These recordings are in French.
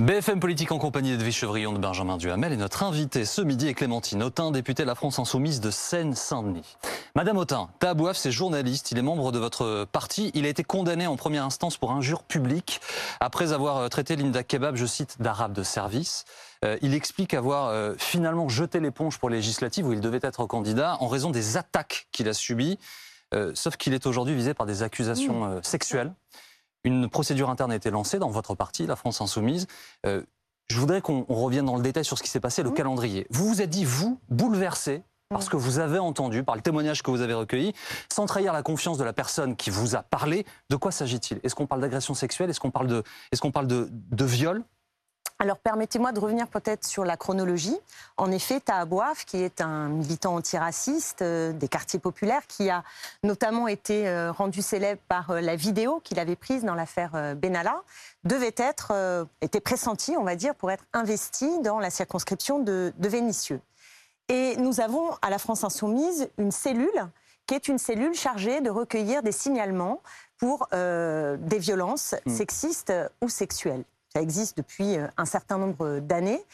BFM Politique en compagnie d'Edwige Chevrillon de Benjamin Duhamel et notre invité ce midi est Clémentine Autain, députée de la France Insoumise de Seine-Saint-Denis. Madame Autain, Taabouaf, c'est journaliste, il est membre de votre parti. Il a été condamné en première instance pour injure publique après avoir euh, traité Linda Kebab, je cite, d'arabe de service. Euh, il explique avoir euh, finalement jeté l'éponge pour les législatives où il devait être candidat en raison des attaques qu'il a subies. sauf qu'il est aujourd'hui visé par des accusations sexuelles. Une procédure interne a été lancée dans votre parti, la France Insoumise. Euh, je voudrais qu'on revienne dans le détail sur ce qui s'est passé, le calendrier. Vous vous êtes dit, vous, bouleversé parce que vous avez entendu, par le témoignage que vous avez recueilli, sans trahir la confiance de la personne qui vous a parlé, de quoi s'agit-il? Est-ce qu'on parle d'agression sexuelle? Est-ce qu'on parle de, est qu'on parle de, de viol? Alors permettez-moi de revenir peut-être sur la chronologie. En effet, Tahabouaf, qui est un militant antiraciste euh, des quartiers populaires, qui a notamment été euh, rendu célèbre par euh, la vidéo qu'il avait prise dans l'affaire Benalla, devait être, était pressenti, on va dire, pour être investi dans la circonscription de, de Vénissieux. Et nous avons à la France Insoumise une cellule qui est une cellule chargée de recueillir des signalements pour des violences mmh. sexistes ou sexuelles. Ça existe depuis euh, un certain nombre d'années.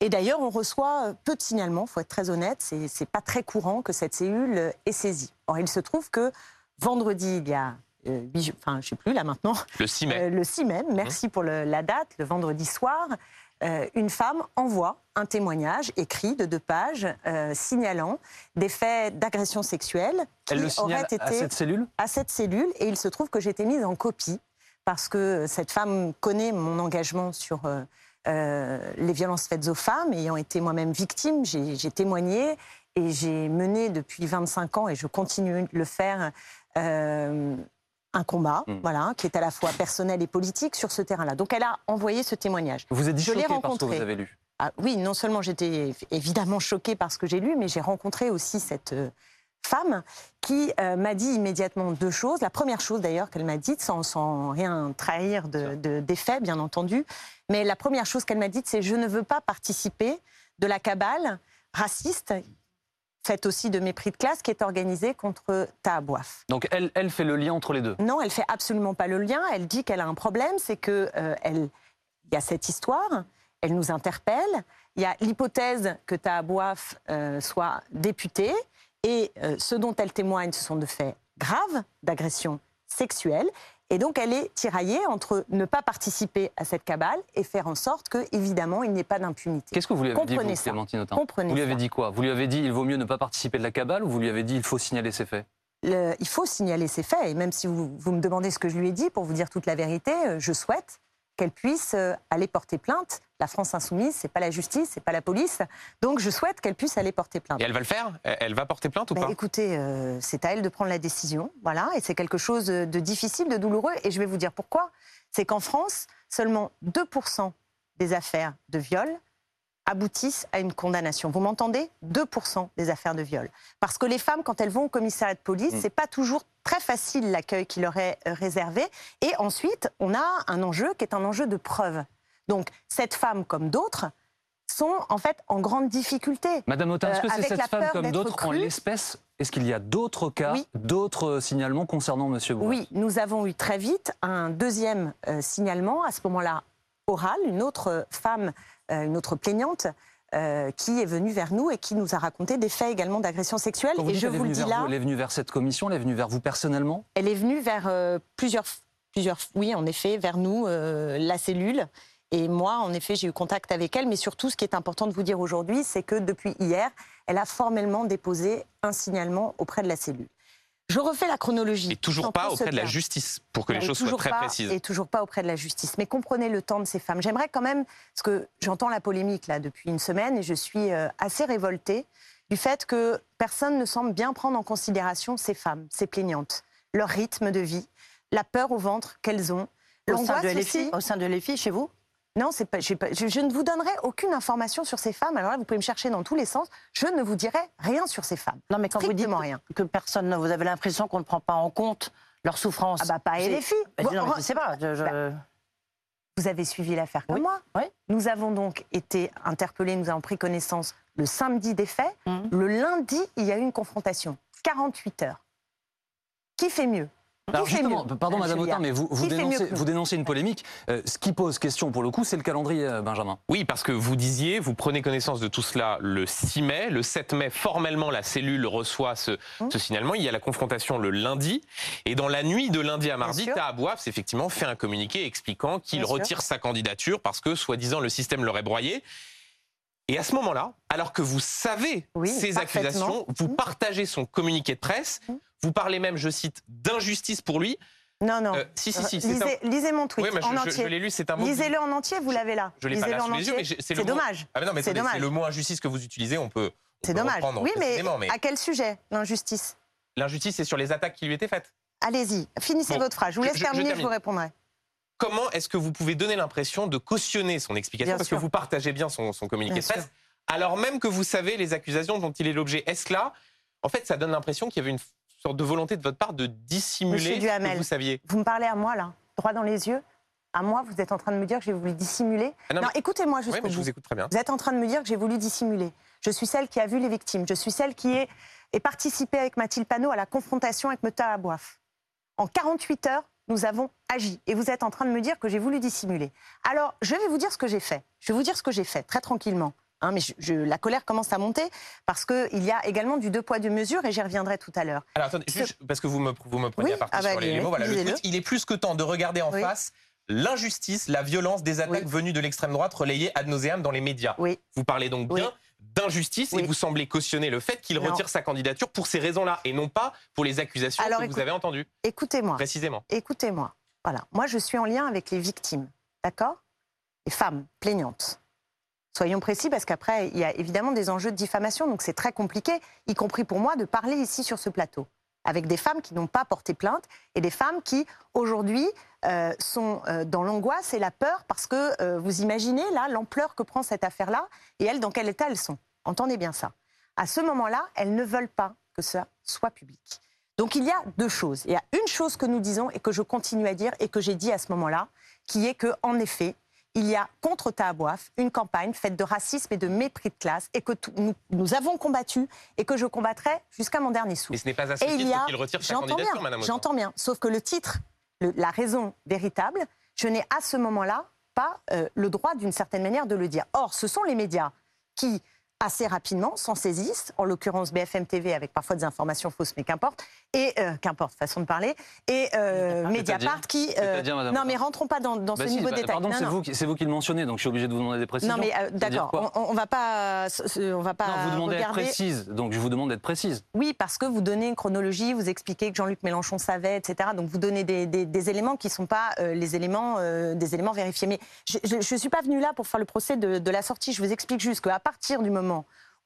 Et d'ailleurs, on reçoit euh, peu de signalements, il faut être très honnête. C'est, n'est pas très courant que cette cellule euh, est saisie. Or, il se trouve que vendredi, il y a. enfin, je ne sais plus là maintenant. Le 6 mai. le 6 mai, merci pour la date, le vendredi soir. une femme envoie un témoignage écrit de deux pages signalant des faits d'agression sexuelle qui Elle le auraient été à cette cellule? à cette cellule et il se trouve que j'étais mise en copie parce que cette femme connaît mon engagement sur euh, euh, les violences faites aux femmes. Ayant été moi-même victime, j'ai témoigné et j'ai mené depuis 25 ans, et je continue de le faire, euh, un combat, hmm. voilà, qui est à la fois personnel et politique sur ce terrain-là. Donc elle a envoyé ce témoignage. Vous êtes dit je choquée par ce que vous avez lu ah, Oui, non seulement j'étais évidemment choquée par ce que j'ai lu, mais j'ai rencontré aussi cette femme qui euh, m'a dit immédiatement deux choses. La première chose d'ailleurs qu'elle m'a dite, sans, rien trahir de, des faits bien entendu, mais la première chose qu'elle m'a dite, c'est je ne veux pas participer de la cabale raciste faite aussi de mépris de classe qui est organisée contre Tahabouaf. Donc elle, elle fait le lien entre les deux? Non, elle fait absolument pas le lien. Elle dit qu'elle a un problème, c'est que euh, elle, il y a cette histoire, elle nous interpelle. Il y a l'hypothèse que Tahabouaf euh, soit député. Et euh, ce dont elle témoigne, ce sont de faits graves d'agression sexuelle. Et donc, elle est tiraillée entre ne pas participer à cette cabale et faire en sorte que, évidemment, il n'y ait pas d'impunité. Qu'est-ce que vous lui avez dit, vous, Clémentine Vous lui avez dit quoi? Vous lui avez dit il vaut mieux ne pas participer de la cabale ou vous lui avez dit il faut signaler ses faits? Il faut signaler ses faits. Et même si vous, vous, me demandez ce que je lui ai dit, pour vous dire toute la vérité, euh, je souhaite qu'elle puisse euh, aller porter plainte. La France insoumise, c'est pas la justice, c'est pas la police. Donc je souhaite qu'elle puisse aller porter plainte. Et elle va le faire? Elle va porter plainte ou pas? Écoutez, euh, c'est à elle de prendre la décision, voilà. Et c'est quelque chose de difficile, de douloureux. Et je vais vous dire pourquoi. C'est qu'en France, seulement 2% des affaires de viol aboutissent à une condamnation. Vous m'entendez? 2% des affaires de viol. Parce que les femmes, quand elles vont au commissariat de police, mm. c'est pas toujours très facile l'accueil qui leur est euh, réservé. Et ensuite, on a un enjeu qui est un enjeu de preuve. Donc, cette femme, comme d'autres, sont en fait en grande difficulté. Madame Autain, est-ce que c'est cette femme comme d'autres en l'espèce Est-ce qu'il y a d'autres cas, d'autres euh, signalements concernant Monsieur Bourg Oui, nous avons eu très vite un deuxième euh, signalement, à ce moment-là oral, une autre femme euh, une autre plaignante, euh, qui est venue vers nous et qui nous a raconté des faits également d'agression sexuelle. et je vous le dis là. elle est venue vers cette commission, elle est venue vers vous personnellement? Elle est venue vers euh, plusieurs, plusieurs, oui, en effet, vers nous, la cellule. Et moi, en effet, j'ai eu contact avec elle. Mais surtout, ce qui est important de vous dire aujourd'hui, c'est que depuis hier, elle a formellement déposé un signalement auprès de la cellule. Je refais la chronologie. Et toujours pas auprès de la justice, pour que les choses soient très précises. Et toujours pas auprès de la justice. Mais comprenez le temps de ces femmes. J'aimerais quand même, parce que j'entends la polémique là depuis une semaine et je suis euh, assez révoltée du fait que personne ne semble bien prendre en considération ces femmes, ces plaignantes, leur rythme de vie, la peur au ventre qu'elles ont. Au sein, de au sein de l'EFI, chez vous? Non, pas, pas je, ne vous donnerai aucune information sur ces femmes. Alors là, vous pouvez me chercher dans tous les sens. Je ne vous dirai rien sur ces femmes. Non, mais quand vous dites rien. que personne, ne, vous avez l'impression qu'on ne prend pas en compte leur souffrance. Ah bah pas les filles. non, je sais pas. Bah, vous avez suivi l'affaire comme moi. Oui. Nous avons donc été interpellés, nous avons pris connaissance le samedi des faits. Mmh. Le lundi, il y a eu une confrontation. 48 heures. Qui fait mieux? Alors justement, mieux, pardon Madame Autain, mais vous, dénoncez, vous dénoncez une polémique. Euh, ce qui pose question pour le coup, c'est le calendrier, euh, Benjamin. Oui, parce que vous disiez, vous prenez connaissance de tout cela le 6 mai. Le 7 mai, formellement, la cellule reçoit ce, Hum. ce signalement. Il y a la confrontation le lundi. Et dans la nuit de lundi à mardi. Tahabouaf, effectivement, fait un communiqué expliquant qu'il sûr. retire sa candidature parce que, soi-disant, le système l'aurait broyé. Et à ce moment-là, alors que vous savez Oui, ces accusations, vous Hum. partagez son communiqué de presse. Hum. Vous parlez même, je cite, d'injustice pour lui. Non, non. Euh, si, si, si. un- lisez, mon tweet Oui, mais je- en je, je entier. l'ai lu, c'est un mot. Lisez-le en entier, vous l'avez là. Je l'ai pas là en sous les yeux, entier. mais c'est mot- dommage. Ah mais non, mais C'est le mot injustice que vous utilisez, on peut. C'est dommage. Oui, mais, à quel sujet l'injustice? L'injustice, c'est sur les attaques qui lui étaient faites. Allez-y, finissez Bon, votre phrase. Je vous laisse je- terminer, je, vous répondrai. Comment est-ce que vous pouvez donner l'impression de cautionner son explication Bien Parce sûr. que vous partagez bien son, son communiqué Bien de presse, alors même que vous savez les accusations dont il est l'objet. Est-ce là, en fait, ça donne l'impression qu'il y avait une sorte de volonté de votre part de dissimuler ce que vous saviez Vous me parlez à moi, là, droit dans les yeux À moi, vous êtes en train de me dire que j'ai voulu dissimuler Ah non, Non, mais- écoutez-moi Oui, jusqu'au mais je vous écoute très bien. Vous êtes en train de me dire que j'ai voulu dissimuler. Je suis celle qui a vu les victimes. Je suis celle qui est, est participé avec Mathilde Panot à la confrontation avec Meta Abouaf. En 48 heures, nous avons agi. Et vous êtes en train de me dire que j'ai voulu dissimuler. Alors, je vais vous dire ce que j'ai fait. Je vais vous dire ce que j'ai fait, très tranquillement. Hein, mais je- je- la colère commence à monter parce qu'il y a également du deux poids, deux mesures et j'y reviendrai tout à l'heure. Alors attendez, juste parce que vous me, vous me prenez Oui, à partie ah bah, sur les, mots. Voilà, le lisez-le. tweet, il est plus que temps de regarder en Oui. face l'injustice, la violence des attaques Oui. venues de l'extrême droite relayées ad nauseam dans les médias. Oui. Vous parlez donc bien d'injustice et vous semblez cautionner le fait qu'il retire sa candidature pour ces raisons-là et non pas pour les accusations Alors, que vous avez entendues Écoutez-moi. précisément. écoutez-moi. Voilà, moi je suis en lien avec les victimes, d'accord? Les femmes plaignantes. Soyons précis parce qu'après, il y a évidemment des enjeux de diffamation, donc c'est très compliqué, y compris pour moi, de parler ici sur ce plateau. Avec des femmes qui n'ont pas porté plainte et des femmes qui, aujourd'hui, euh, sont euh, dans l'angoisse et la peur parce que euh, vous imaginez là l'ampleur que prend cette affaire-là et elles, dans quel état elles sont. Entendez bien ça. À ce moment-là, elles ne veulent pas que ça soit public. Donc il y a deux choses. Il y a une chose que nous disons et que je continue à dire et que j'ai dit à ce moment-là, qui est que en effet, il y a contre Tahabouaf une campagne faite de racisme et de mépris de classe et que tout- nous, nous avons combattu et que je combattrai jusqu'à mon dernier souffle. Mais ce n'est pas à ce Et titre qu'il retire sa j'entends candidature, bien, Madame j'entends bien, sauf que le titre, le- la raison véritable, je n'ai à ce moment-là pas euh, le droit d'une certaine manière de le dire. Or, ce sont les médias qui assez rapidement s'en saisissent, en l'occurrence BFM TV avec parfois des informations fausses, mais qu'importe, et euh, qu'importe, façon de parler, et euh, Mediapart qui... Madame non mais rentrons pas dans, dans Bah ce si, niveau bah, de détail. Pardon, c'est vous, vous qui le mentionnez, donc je suis obligé de vous demander des précisions. Non mais euh, d'accord, on, on va pas, on va pas Non, vous demandez regarder. précise, donc je vous demande d'être précise. Oui, parce que vous donnez une chronologie, vous expliquez que Jean-Luc Mélenchon savait, etc. Donc vous donnez des, des- des éléments qui ne sont pas euh, les éléments, euh, des éléments vérifiés. Mais je ne suis pas venue là pour faire le procès de, de la sortie. Je vous explique juste qu'à partir du moment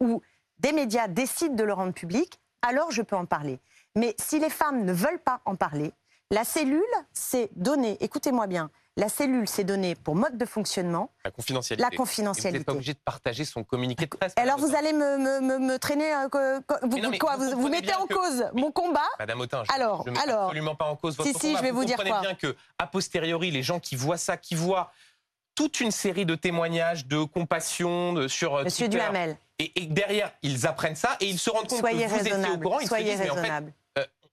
où des médias décident de le rendre public, alors je peux en parler. Mais si les femmes ne veulent pas en parler, la cellule s'est donnée, écoutez-moi bien, la cellule s'est donnée pour mode de fonctionnement La confidentialité. la Et vous n'êtes pas confidentialité. obligé de partager son communiqué de presse. Alors vous allez me, me- me- me traîner, euh, vous, non, quoi, vous vous, vous mettez en cause mon combat Madame Autain, je, Alors, je mets alors. absolument pas en cause votre Si, si, je vais vous dire comprenez quoi. bien que, a posteriori, les gens qui voient ça, qui voient toute une série de témoignages de compassion de- sur euh, Monsieur Twitter, Duhamel, et, et derrière, ils apprennent ça et ils se rendent compte soyez que vous étiez au courant. Ils Soyez se disent, mais en fait, raisonnable.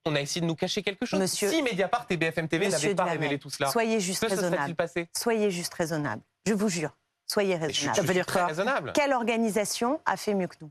on a essayé de nous cacher quelque chose. Monsieur- si Mediapart et BFM TV n'avaient pas révélé tout cela, Soyez juste que se serait-il raisonnable. passé Soyez juste raisonnable. Je vous jure. Soyez je, raisonnable. je suis très raisonnable. Quelle organisation a fait mieux que nous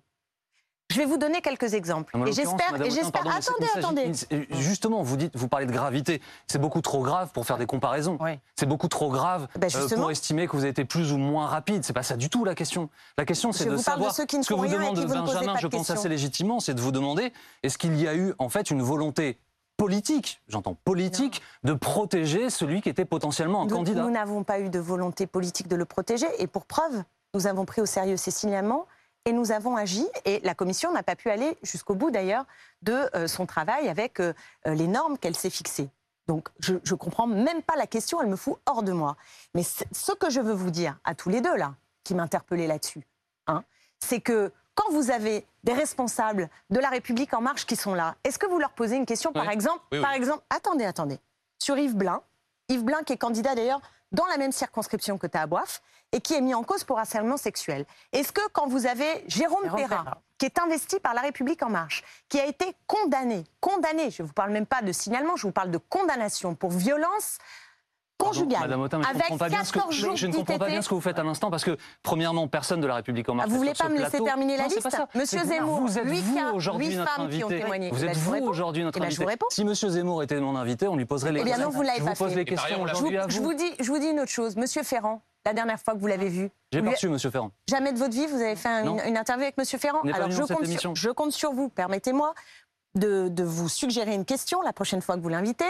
Je vais vous donner quelques exemples. Et j'espère. Attendez, attendez. Justement, vous dites, vous parlez de gravité. C'est beaucoup trop grave pour faire des comparaisons. Oui. C'est beaucoup trop grave Ben, euh, pour estimer que vous avez été plus ou moins rapide. C'est pas ça du tout la question. La question, c'est de savoir ceux qui ne ce que vous demande vous Benjamin. Je pense assez légitimement, c'est de vous demander est-ce qu'il y a eu en fait une volonté politique, j'entends politique, de protéger celui qui était potentiellement un Nous- candidat? Nous n'avons pas eu de volonté politique de le protéger. Et pour preuve, nous avons pris au sérieux ces signalements et nous avons agi. Et la commission n'a pas pu aller jusqu'au bout d'ailleurs de euh, son travail avec euh, euh, les normes qu'elle s'est fixées. Donc je ne comprends même pas la question, elle me fout hors de moi. Mais ce que je veux vous dire à tous les deux là, qui m'interpellaient là-dessus, hein, c'est que quand vous avez des responsables de la République en marche qui sont là, est-ce que vous leur posez une question, par exemple, Oui, oui. par exemple, attendez, attendez, sur Yves Blin, Yves Blin qui est candidat d'ailleurs dans la même circonscription que Tahabouaf et qui est mis en cause pour harcèlement sexuel. Est-ce que quand vous avez Jérôme, Jérôme Perra. qui est investi par La République En Marche, qui a été condamné, condamné, je ne vous parle même pas de signalement, je vous parle de condamnation pour violence conjugale, Autain, avec comprends pas bien ce que, 14 jours je ne comprends pas bien ce que vous faites à l'instant parce que premièrement, personne de la République en marche. Ah, vous voulez pas me laisser terminer la Non, liste. Monsieur Zemmour, vous êtes vous cas, aujourd'hui notre invité. Vous Eh ben, êtes vous vous réponds. aujourd'hui notre invité. vous. Si Monsieur Zemmour était mon invité, on lui poserait les Eh bien questions. non, vous l'avez pas vous fait. Je vous, vous. vous dis, je vous dis une autre chose. Monsieur Ferrand, la dernière fois que vous l'avez vu, J'ai vous reçu Monsieur Ferrand. Jamais de votre vie, vous avez fait un- une, une interview avec Monsieur Ferrand. Alors je compte, sur, je compte sur vous, permettez-moi, de, de vous suggérer une question la prochaine fois que vous l'invitez,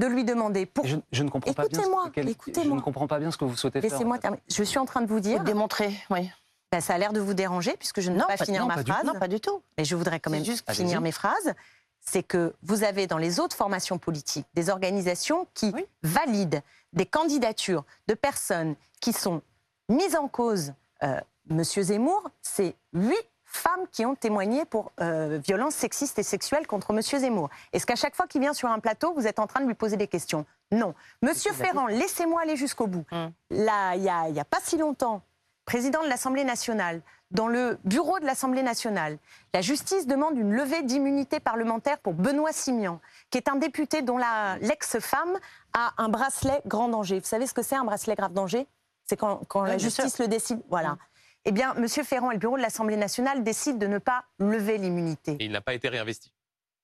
de lui demander pour. Je, je ne comprends pas bien. ce- Écoutez-moi, quel- Je ne comprends pas bien ce que vous souhaitez faire. Laissez-moi terminer. Je suis en train de vous Vous dire, démontrer, oui. ben, ça a l'air de vous déranger puisque je ne peux Non, pas pas- finir non, ma pas phrase, Non, pas du tout. mais je voudrais quand même juste- finir mes phrases. C'est que vous avez dans les autres formations politiques des organisations qui Oui. valident des candidatures de personnes qui sont mises en cause. Euh, Monsieur Zemmour, c'est huit femmes qui ont témoigné pour euh, violences sexistes et sexuelles contre Monsieur Zemmour. Est-ce qu'à chaque fois qu'il vient sur un plateau, vous êtes en train de lui poser des questions? Non. Monsieur Ferrand, laissez-moi aller jusqu'au bout. Hum. Là, il n'y a, il y a pas si longtemps, président de l'Assemblée nationale, dans le bureau de l'Assemblée nationale, la justice demande une levée d'immunité parlementaire pour Benoît Simian, qui est un député dont l'ex-femme a un bracelet grand danger. Vous savez ce que c'est un bracelet grave danger? C'est quand, quand la Oui, justice le décide. Voilà. Mm. Eh bien, M. Ferrand et le bureau de l'Assemblée nationale décident de ne pas lever l'immunité. Et il n'a pas été réinvesti.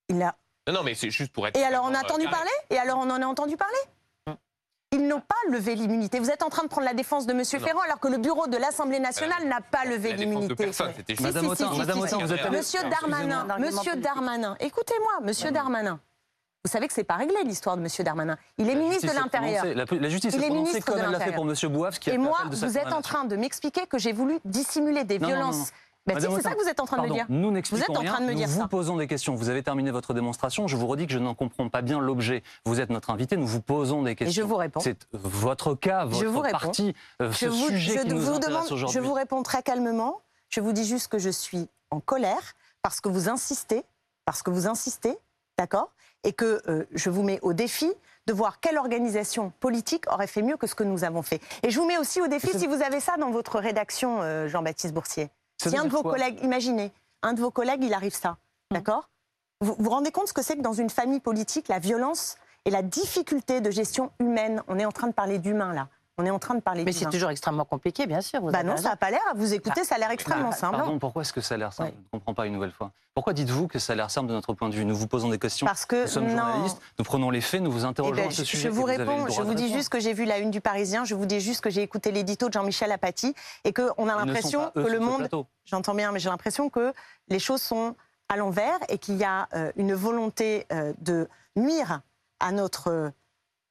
Il a- Non, non, mais c'est juste pour être. Et alors, on a euh, entendu carré. parler? Et alors, on en a entendu parler? Ils n'ont pas levé l'immunité. Vous êtes en train de prendre la défense de M. Non. Ferrand alors que le bureau de l'Assemblée nationale n'a pas levé l'immunité. personne, c'était juste- Madame Autain, vous êtes Monsieur. Darmanin, Monsieur. Darmanin, écoutez-moi, Monsieur Darmanin. Vous savez que c'est pas réglé l'histoire de Monsieur Darmanin. Il est La ministre de l'Intérieur. La, la justice est prononcée ministre comme elle l'a fait pour Monsieur Bouaf, qui a Et moi, de vous êtes en train de m'expliquer que j'ai voulu dissimuler des Non, non, non, violences. non. Ben c'est ça que vous êtes en train de me dire. nous n'expliquons en rien, train de me nous dire vous ça. posons des questions. Vous avez terminé votre démonstration. Je vous redis que je n'en comprends pas bien l'objet. Vous êtes notre invité, nous vous posons des Et questions. je vous réponds. C'est votre cas, votre Je vous euh, ce Je vous, sujet je qui nous vous demande, je vous réponds très calmement. Je vous dis juste que je suis en colère parce que vous insistez, parce que vous insistez, d'accord Et que euh, je vous mets au défi de voir quelle organisation politique aurait fait mieux que ce que nous avons fait. Et je vous mets aussi au défi, si vous avez ça dans votre rédaction, euh, Jean-Baptiste Boursier. Ça Si un de vos collègues, imaginez, un de vos collègues, il arrive ça, d'accord? Vous vous rendez compte ce que c'est que dans une famille politique, la violence et la difficulté de gestion humaine? On est en train de parler d'humain, là. On est en train de parler Mais c'est d'humain. toujours extrêmement compliqué, bien sûr. vous Bah non, raison. ça n'a pas l'air. À vous écouter, ça a l'air extrêmement Ah, simple. Pardon, pourquoi est-ce que ça a l'air simple Ouais. Je ne comprends pas une nouvelle fois. Pourquoi dites-vous que ça a l'air simple de notre point de vue? Nous vous posons des questions. Parce que nous sommes non. journalistes, nous prenons les faits, nous vous Eh interrogeons ben, à ce je, sujet. je vous réponds, je vous dis juste que j'ai vu la une du Parisien, je vous dis juste que j'ai écouté l'édito de Jean-Michel Apathy et qu'on a Ils ne sont l'impression que le monde, j'entends bien, mais j'ai l'impression que les choses sont à l'envers et qu'il y a euh, une volonté euh, de nuire à notre euh,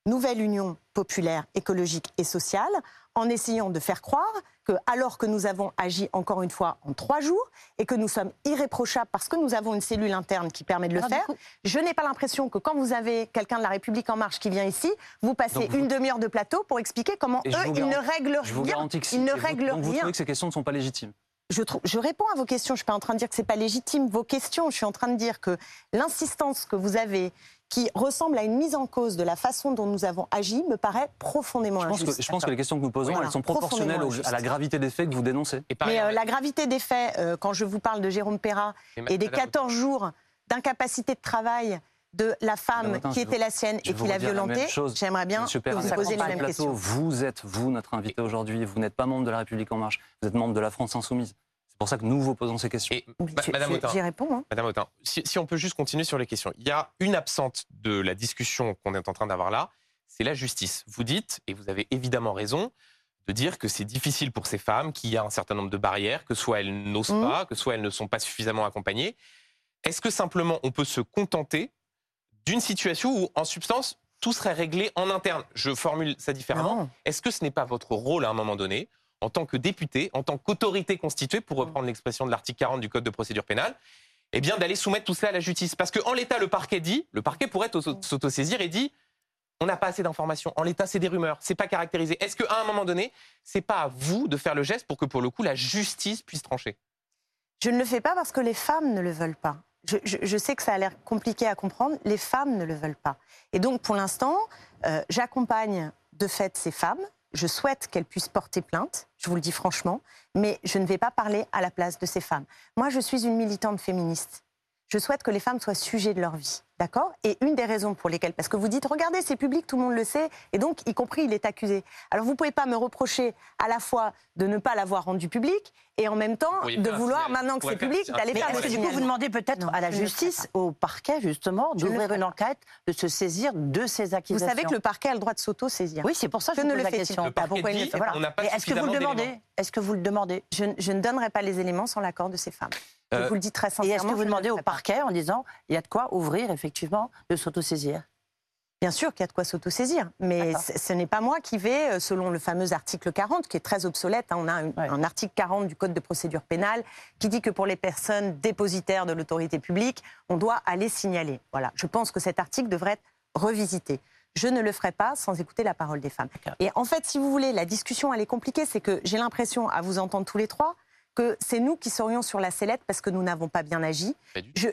nouvelle union populaire, écologique et sociale en essayant de faire croire que, alors que nous avons agi encore une fois en trois jours et que nous sommes irréprochables parce que nous avons une cellule interne qui permet de le Alors, du faire, coup- je n'ai pas l'impression que quand vous avez quelqu'un de la République en marche qui vient ici, vous passez vous- une demi-heure de plateau pour expliquer comment Et je eux, vous ils ne règlent Je vous rien. garantis que si. Ils ne vous- règlent donc vous rien. trouvez que ces questions ne sont pas légitimes Je, réponds à vos questions. Je suis pas en train de dire que c'est pas légitime vos questions. Je suis en train de dire que l'insistance que vous avez, qui ressemble à une mise en cause de la façon dont nous avons agi, me paraît profondément je pense, injuste. que, je pense que les questions que nous posons, Voilà, elles sont proportionnelles au- à la gravité des faits que vous dénoncez. Et Mais euh, la gravité des faits, euh, quand je vous parle de Jérôme Perra et des Madame 14 jours d'incapacité de travail de la femme qui était vous- la sienne et qui vous l'a la même violentée, chose. j'aimerais bien Monsieur que vous posiez le plateau. questions. Vous êtes, vous, notre invité aujourd'hui. Vous n'êtes pas membre de la République En Marche. Vous êtes membre de la France Insoumise. C'est pour ça que nous vous posons ces questions. et, Oui, Madame Autain, J'y réponds. hein. Madame Autain, si, si on peut juste continuer sur les questions. Il y a une absente de la discussion qu'on est en train d'avoir là, c'est la justice. Vous dites, et vous avez évidemment raison, de dire que c'est difficile pour ces femmes, qu'il y a un certain nombre de barrières, que soit elles n'osent Mhm. pas, que soit elles ne sont pas suffisamment accompagnées. Est-ce que simplement on peut se contenter d'une situation où, en substance, tout serait réglé en interne Je formule ça différemment. Est-ce que ce n'est pas votre rôle à un moment donné, en tant que député, en tant qu'autorité constituée, pour reprendre l'expression de l'article 40 du Code de procédure pénale, eh bien d'aller soumettre tout cela à la justice? Parce qu'en l'état, le parquet dit, le parquet pourrait auto- s'autosaisir et dit, on n'a pas assez d'informations. En l'état, c'est des rumeurs, c'est pas caractérisé. Est-ce qu'à un moment donné, c'est pas à vous de faire le geste pour que, pour le coup, la justice puisse trancher? Je ne le fais pas parce que les femmes ne le veulent pas. Je, je- sais que ça a l'air compliqué à comprendre, les femmes ne le veulent pas. Et donc, pour l'instant, euh, j'accompagne de fait ces femmes. je souhaite qu'elle puisse porter plainte, je vous le dis franchement, mais je ne vais pas parler à la place de ces femmes. Moi, je suis une militante féministe. Je souhaite que les femmes soient sujets de leur vie, d'accord? Et une des raisons pour lesquelles, parce que vous dites, regardez, c'est public, tout le monde le sait, et donc, y compris, il est accusé. Alors, vous ne pouvez pas me reprocher à la fois de ne pas l'avoir rendu public, et en même temps, de vouloir, maintenant que c'est public, d'aller faire est-ce le que du coup, vous demandez peut-être à la justice, au parquet, justement, d'ouvrir une enquête, de se saisir de ces Vous accusations savez que le parquet a le droit de s'auto-saisir. Oui, c'est pour ça que je ne vous le pose la fait-il question. Le parquet pourquoi il ne dit, le fait pas on n'a pas Mais est-ce que vous le demandez. Est-ce que vous le demandez Je, ne donnerai pas les éléments sans l'accord de ces femmes. Je Euh, vous le dis très Et sincèrement. est-ce que vous demandez au parquet en disant il y a de quoi ouvrir effectivement de s'autosaisir Bien sûr qu'il y a de quoi s'autosaisir, mais ce n'est pas moi qui vais, euh, selon le fameux article 40, qui est très obsolète, hein, on a un, Ouais. un article 40 du Code de procédure pénale qui dit que pour les personnes dépositaires de l'autorité publique, on doit aller signaler. Voilà, je pense que cet article devrait être revisité. Je ne le ferai pas sans écouter la parole des femmes. Et en fait, si vous voulez, la discussion, elle est compliquée, c'est que j'ai l'impression, à vous entendre tous les trois, que c'est nous qui serions sur la sellette parce que nous n'avons pas bien agi. Je,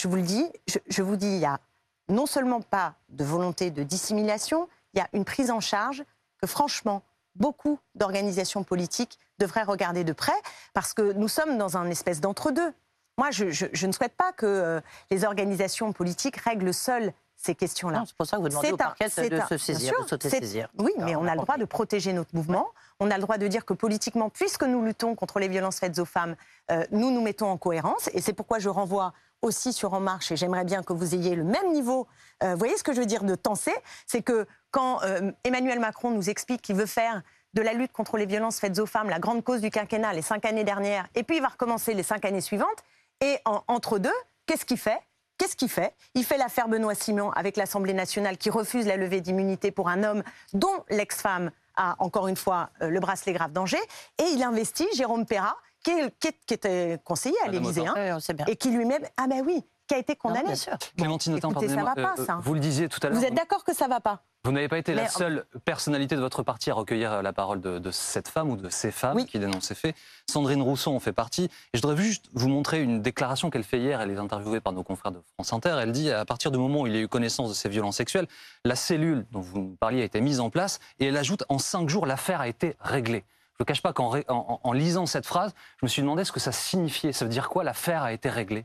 je vous le dis, je, vous dis, il y a non seulement pas de volonté de dissimulation, il y a une prise en charge que franchement, beaucoup d'organisations politiques devraient regarder de près, parce que nous sommes dans un espèce d'entre-deux. Moi, je ne souhaite pas que euh, les organisations politiques règlent seules ces questions-là. C'est pour ça que vous demandez C'est au un- parquet c'est de un- se saisir, sûr, de s'autosaisir. Oui, mais on a le droit de protéger notre mouvement. On a le droit de dire que politiquement, puisque nous luttons contre les violences faites aux femmes, euh, nous nous mettons en cohérence. Et c'est pourquoi je renvoie aussi sur En Marche, et j'aimerais bien que vous ayez le même niveau. euh, vous voyez ce que je veux dire de tenser C'est que quand euh, Emmanuel Macron nous explique qu'il veut faire de la lutte contre les violences faites aux femmes la grande cause du quinquennat les cinq années dernières, et puis il va recommencer les cinq années suivantes, et en- entre deux, qu'est-ce qu'il fait? Qu'est-ce qu'il fait? Il fait l'affaire Benoît Simon avec l'Assemblée nationale qui refuse la levée d'immunité pour un homme dont l'ex-femme a encore une fois euh, le bracelet grave danger. Et il investit Jérôme Perra, qui, est- était conseiller à l'Élysée, hein, et qui lui-même, ah ben oui, qui a été Non, condamné. bien sûr. Clémentine Autain, écoutez, ça pardonnez-moi, va pas, euh, ça. vous le disiez tout à l'heure. Vous êtes d'accord que ça va pas? Vous n'avez pas été la Mais- seule personnalité de votre parti à recueillir euh, la parole de, de cette femme ou de ces femmes Oui. qui dénoncent ces faits. Sandrine Rousseau en fait partie. Et je voudrais juste vous montrer une déclaration qu'elle fait hier. Elle est interviewée par nos confrères de France Inter. Elle dit à partir du moment où il a eu connaissance de ces violences sexuelles, la cellule dont vous nous parliez a été mise en place. Et elle ajoute en cinq jours, l'affaire a été réglée. Je ne cache pas qu'en en- en lisant cette phrase, je me suis demandé ce que ça signifiait. Ça veut dire quoi l'affaire a été réglée?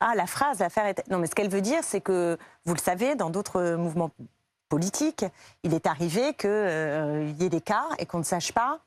Ah, la phrase, l'affaire est... Non, mais ce qu'elle veut dire, c'est que, vous le savez, dans d'autres mouvements politiques, il est arrivé qu'il y ait des cas et qu'on ne sache pas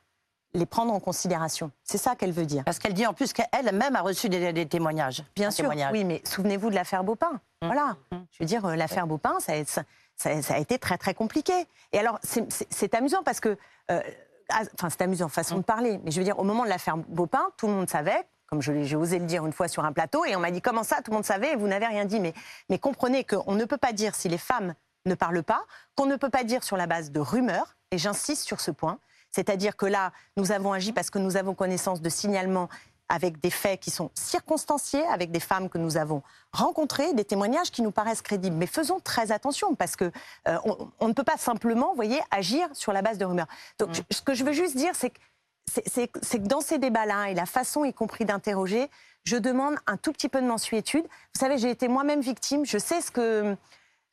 les prendre en considération. C'est ça qu'elle veut dire. Parce qu'elle dit en plus qu'elle-même a reçu des, des témoignages. Bien sûr, témoignage. oui, mais souvenez-vous de l'affaire Beaupin. Mmh. Voilà. Mmh. Je veux dire, euh, l'affaire Beaupin, ça, a- ça- ça- ça a été très, très compliqué. Et alors, c'est- amusant parce que. euh, ah, Enfin, c'est amusant, façon de parler. Mais je veux dire, au moment de l'affaire Beaupin, tout le monde savait, comme j'ai osé le dire une fois sur un plateau, et on m'a dit comment ça, tout le monde savait, et vous n'avez rien dit. Mais, mais comprenez qu'on ne peut pas dire si les femmes ne parlent pas, qu'on ne peut pas dire sur la base de rumeurs, et j'insiste sur ce point. C'est-à-dire que là, nous avons agi parce que nous avons connaissance de signalements avec des faits qui sont circonstanciés, avec des femmes que nous avons rencontrées, des témoignages qui nous paraissent crédibles. Mais faisons très attention parce que euh, on, on ne peut pas simplement, vous voyez, agir sur la base de rumeurs. Donc, je- ce que je veux juste dire, c'est que c'est que dans ces débats-là et la façon, y compris d'interroger, je demande un tout petit peu de mensuétude. Vous savez, j'ai été moi-même victime. Je sais ce que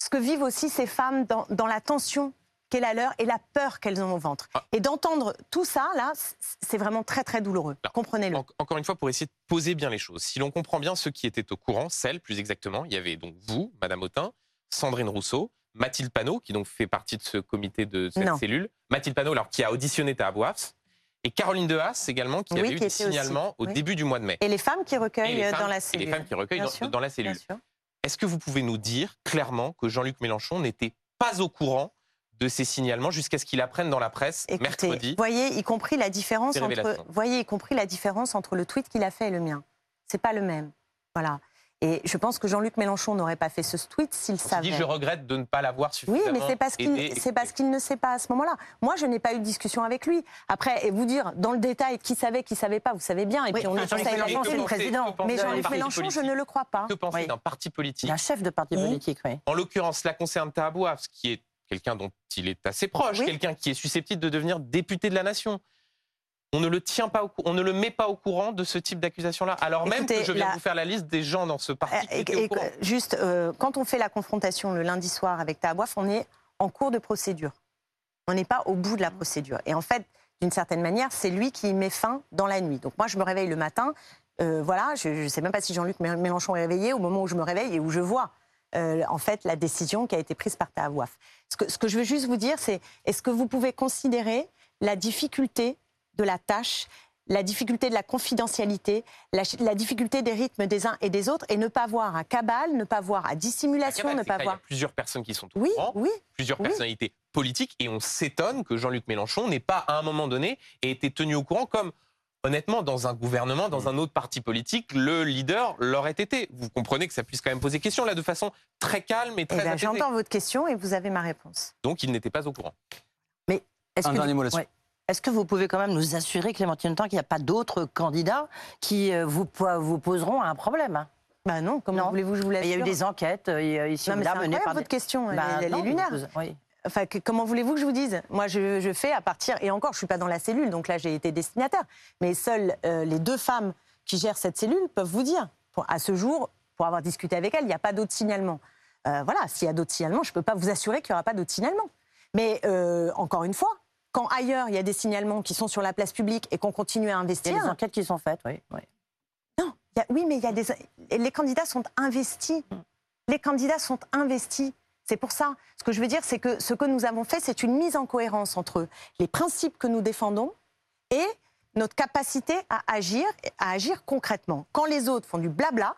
ce que vivent aussi ces femmes dans, dans la tension qu'est la leur et la peur qu'elles ont au ventre. Ah. Et d'entendre tout ça, là, c'est vraiment très, très douloureux. Comprenez-le. En- encore une fois, pour essayer de poser bien les choses. Si l'on comprend bien ceux qui étaient au courant, celles plus exactement, il y avait donc vous, Madame Autain, Sandrine Rousseau, Mathilde Panot, qui donc fait partie de ce comité de cette Non. cellule, Mathilde Panot, alors qui a auditionné Tahabouaf, et Caroline Dehaas également, qui Oui, avait qui eu des aussi, signalements au oui. début du mois de mai. Et les femmes qui recueillent femmes- dans la et cellule. les femmes qui recueillent dans, la cellule. Est-ce que vous pouvez nous dire clairement que Jean-Luc Mélenchon n'était pas au courant de ces signalements jusqu'à ce qu'il apprenne dans la presse Écoutez, mercredi voyez, y compris la différence entre, voyez, y compris la différence entre le tweet qu'il a fait et le mien. C'est pas le même. Voilà. Et je pense que Jean-Luc Mélenchon n'aurait pas fait ce tweet s'il Il savait. dit je regrette de ne pas l'avoir Oui, suffisamment mais c'est parce qu'il aidé et c'est parce qu'il ne sait pas à ce moment-là. Moi, je n'ai pas eu de discussion avec lui. Après, et vous dire dans le détail qui savait, qui savait pas, vous savez bien. Et Oui, puis on est la Mélenchon, le président. Mais d'un Jean-Luc Mélenchon, je ne le crois pas. Que penser Oui. d'un parti politique Un chef de parti Oui. politique, oui. En l'occurrence, cela concerne Tahabouaf, qui est quelqu'un dont il est assez proche, Oui. quelqu'un qui est susceptible de devenir député de la nation. On ne le tient pas, au on ne le met pas au courant de ce type d'accusation-là, alors même que je viens la- vous faire la liste des gens dans ce parti Euh, et- au juste, euh, quand on fait la confrontation le lundi soir avec Tahabouaf, on est en cours de procédure. On n'est pas au bout de la procédure. Et en fait, d'une certaine manière, c'est lui qui met fin dans la nuit. Donc moi, je me réveille le matin. euh, voilà, je ne sais même pas si Jean-Luc Mé- Mélenchon est réveillé au moment où je me réveille et où je vois euh, en fait la décision qui a été prise par. Ce que, ce que je veux juste vous dire, c'est est-ce que vous pouvez considérer la difficulté de la tâche, la difficulté de la confidentialité, la, la difficulté des rythmes des uns et des autres, et ne pas voir à cabale, ne pas voir à dissimulation, Cabal, ne pas là, Il y voir. a plusieurs personnes qui sont au Oui, courant, oui. plusieurs oui. personnalités politiques, et on s'étonne que Jean-Luc Mélenchon n'ait pas, à un moment donné, été tenu au courant comme. Honnêtement, dans un gouvernement, dans un autre parti politique, le leader l'aurait été. Vous comprenez que ça puisse quand même poser question, là, de façon très calme et Eh très ben, apaisée. J'entends votre question et vous avez ma réponse. Donc, il n'était pas au courant. Est-ce Un que, dernier mot là-dessus. ouais. Est-ce que vous pouvez quand même nous assurer, Clémentine Autain, qu'il n'y a pas d'autres candidats qui euh, vous, po- vous poseront un problème Bah non, comment voulez-vous que je vous Il y a eu l'assure des enquêtes euh, ici Non, mais là menées par votre des... question, elle, Bah, est- elle est non, lunaire. vous- oui. Enfin, que- comment voulez-vous que je vous dise? Moi, je, je fais à partir, et encore, je suis pas dans la cellule, donc là, j'ai été destinataire. Mais seules euh, les deux femmes qui gèrent cette cellule peuvent vous dire. Pour- à ce jour, pour avoir discuté avec elles, il n'y a pas d'autres signalements. Euh, voilà, s'il y a d'autres signalements, je ne peux pas vous assurer qu'il n'y aura pas d'autres signalements. Mais euh, encore une fois, quand ailleurs il y a des signalements qui sont sur la place publique et qu'on continue à Il y investir, a des enquêtes qui sont faites, oui. oui. non, il y a- oui, mais il y a des, les candidats sont investis. Les candidats sont investis. C'est pour ça. Ce que je veux dire, c'est que ce que nous avons fait, c'est une mise en cohérence entre les principes que nous défendons et notre capacité à agir, à agir concrètement. Quand les autres font du blabla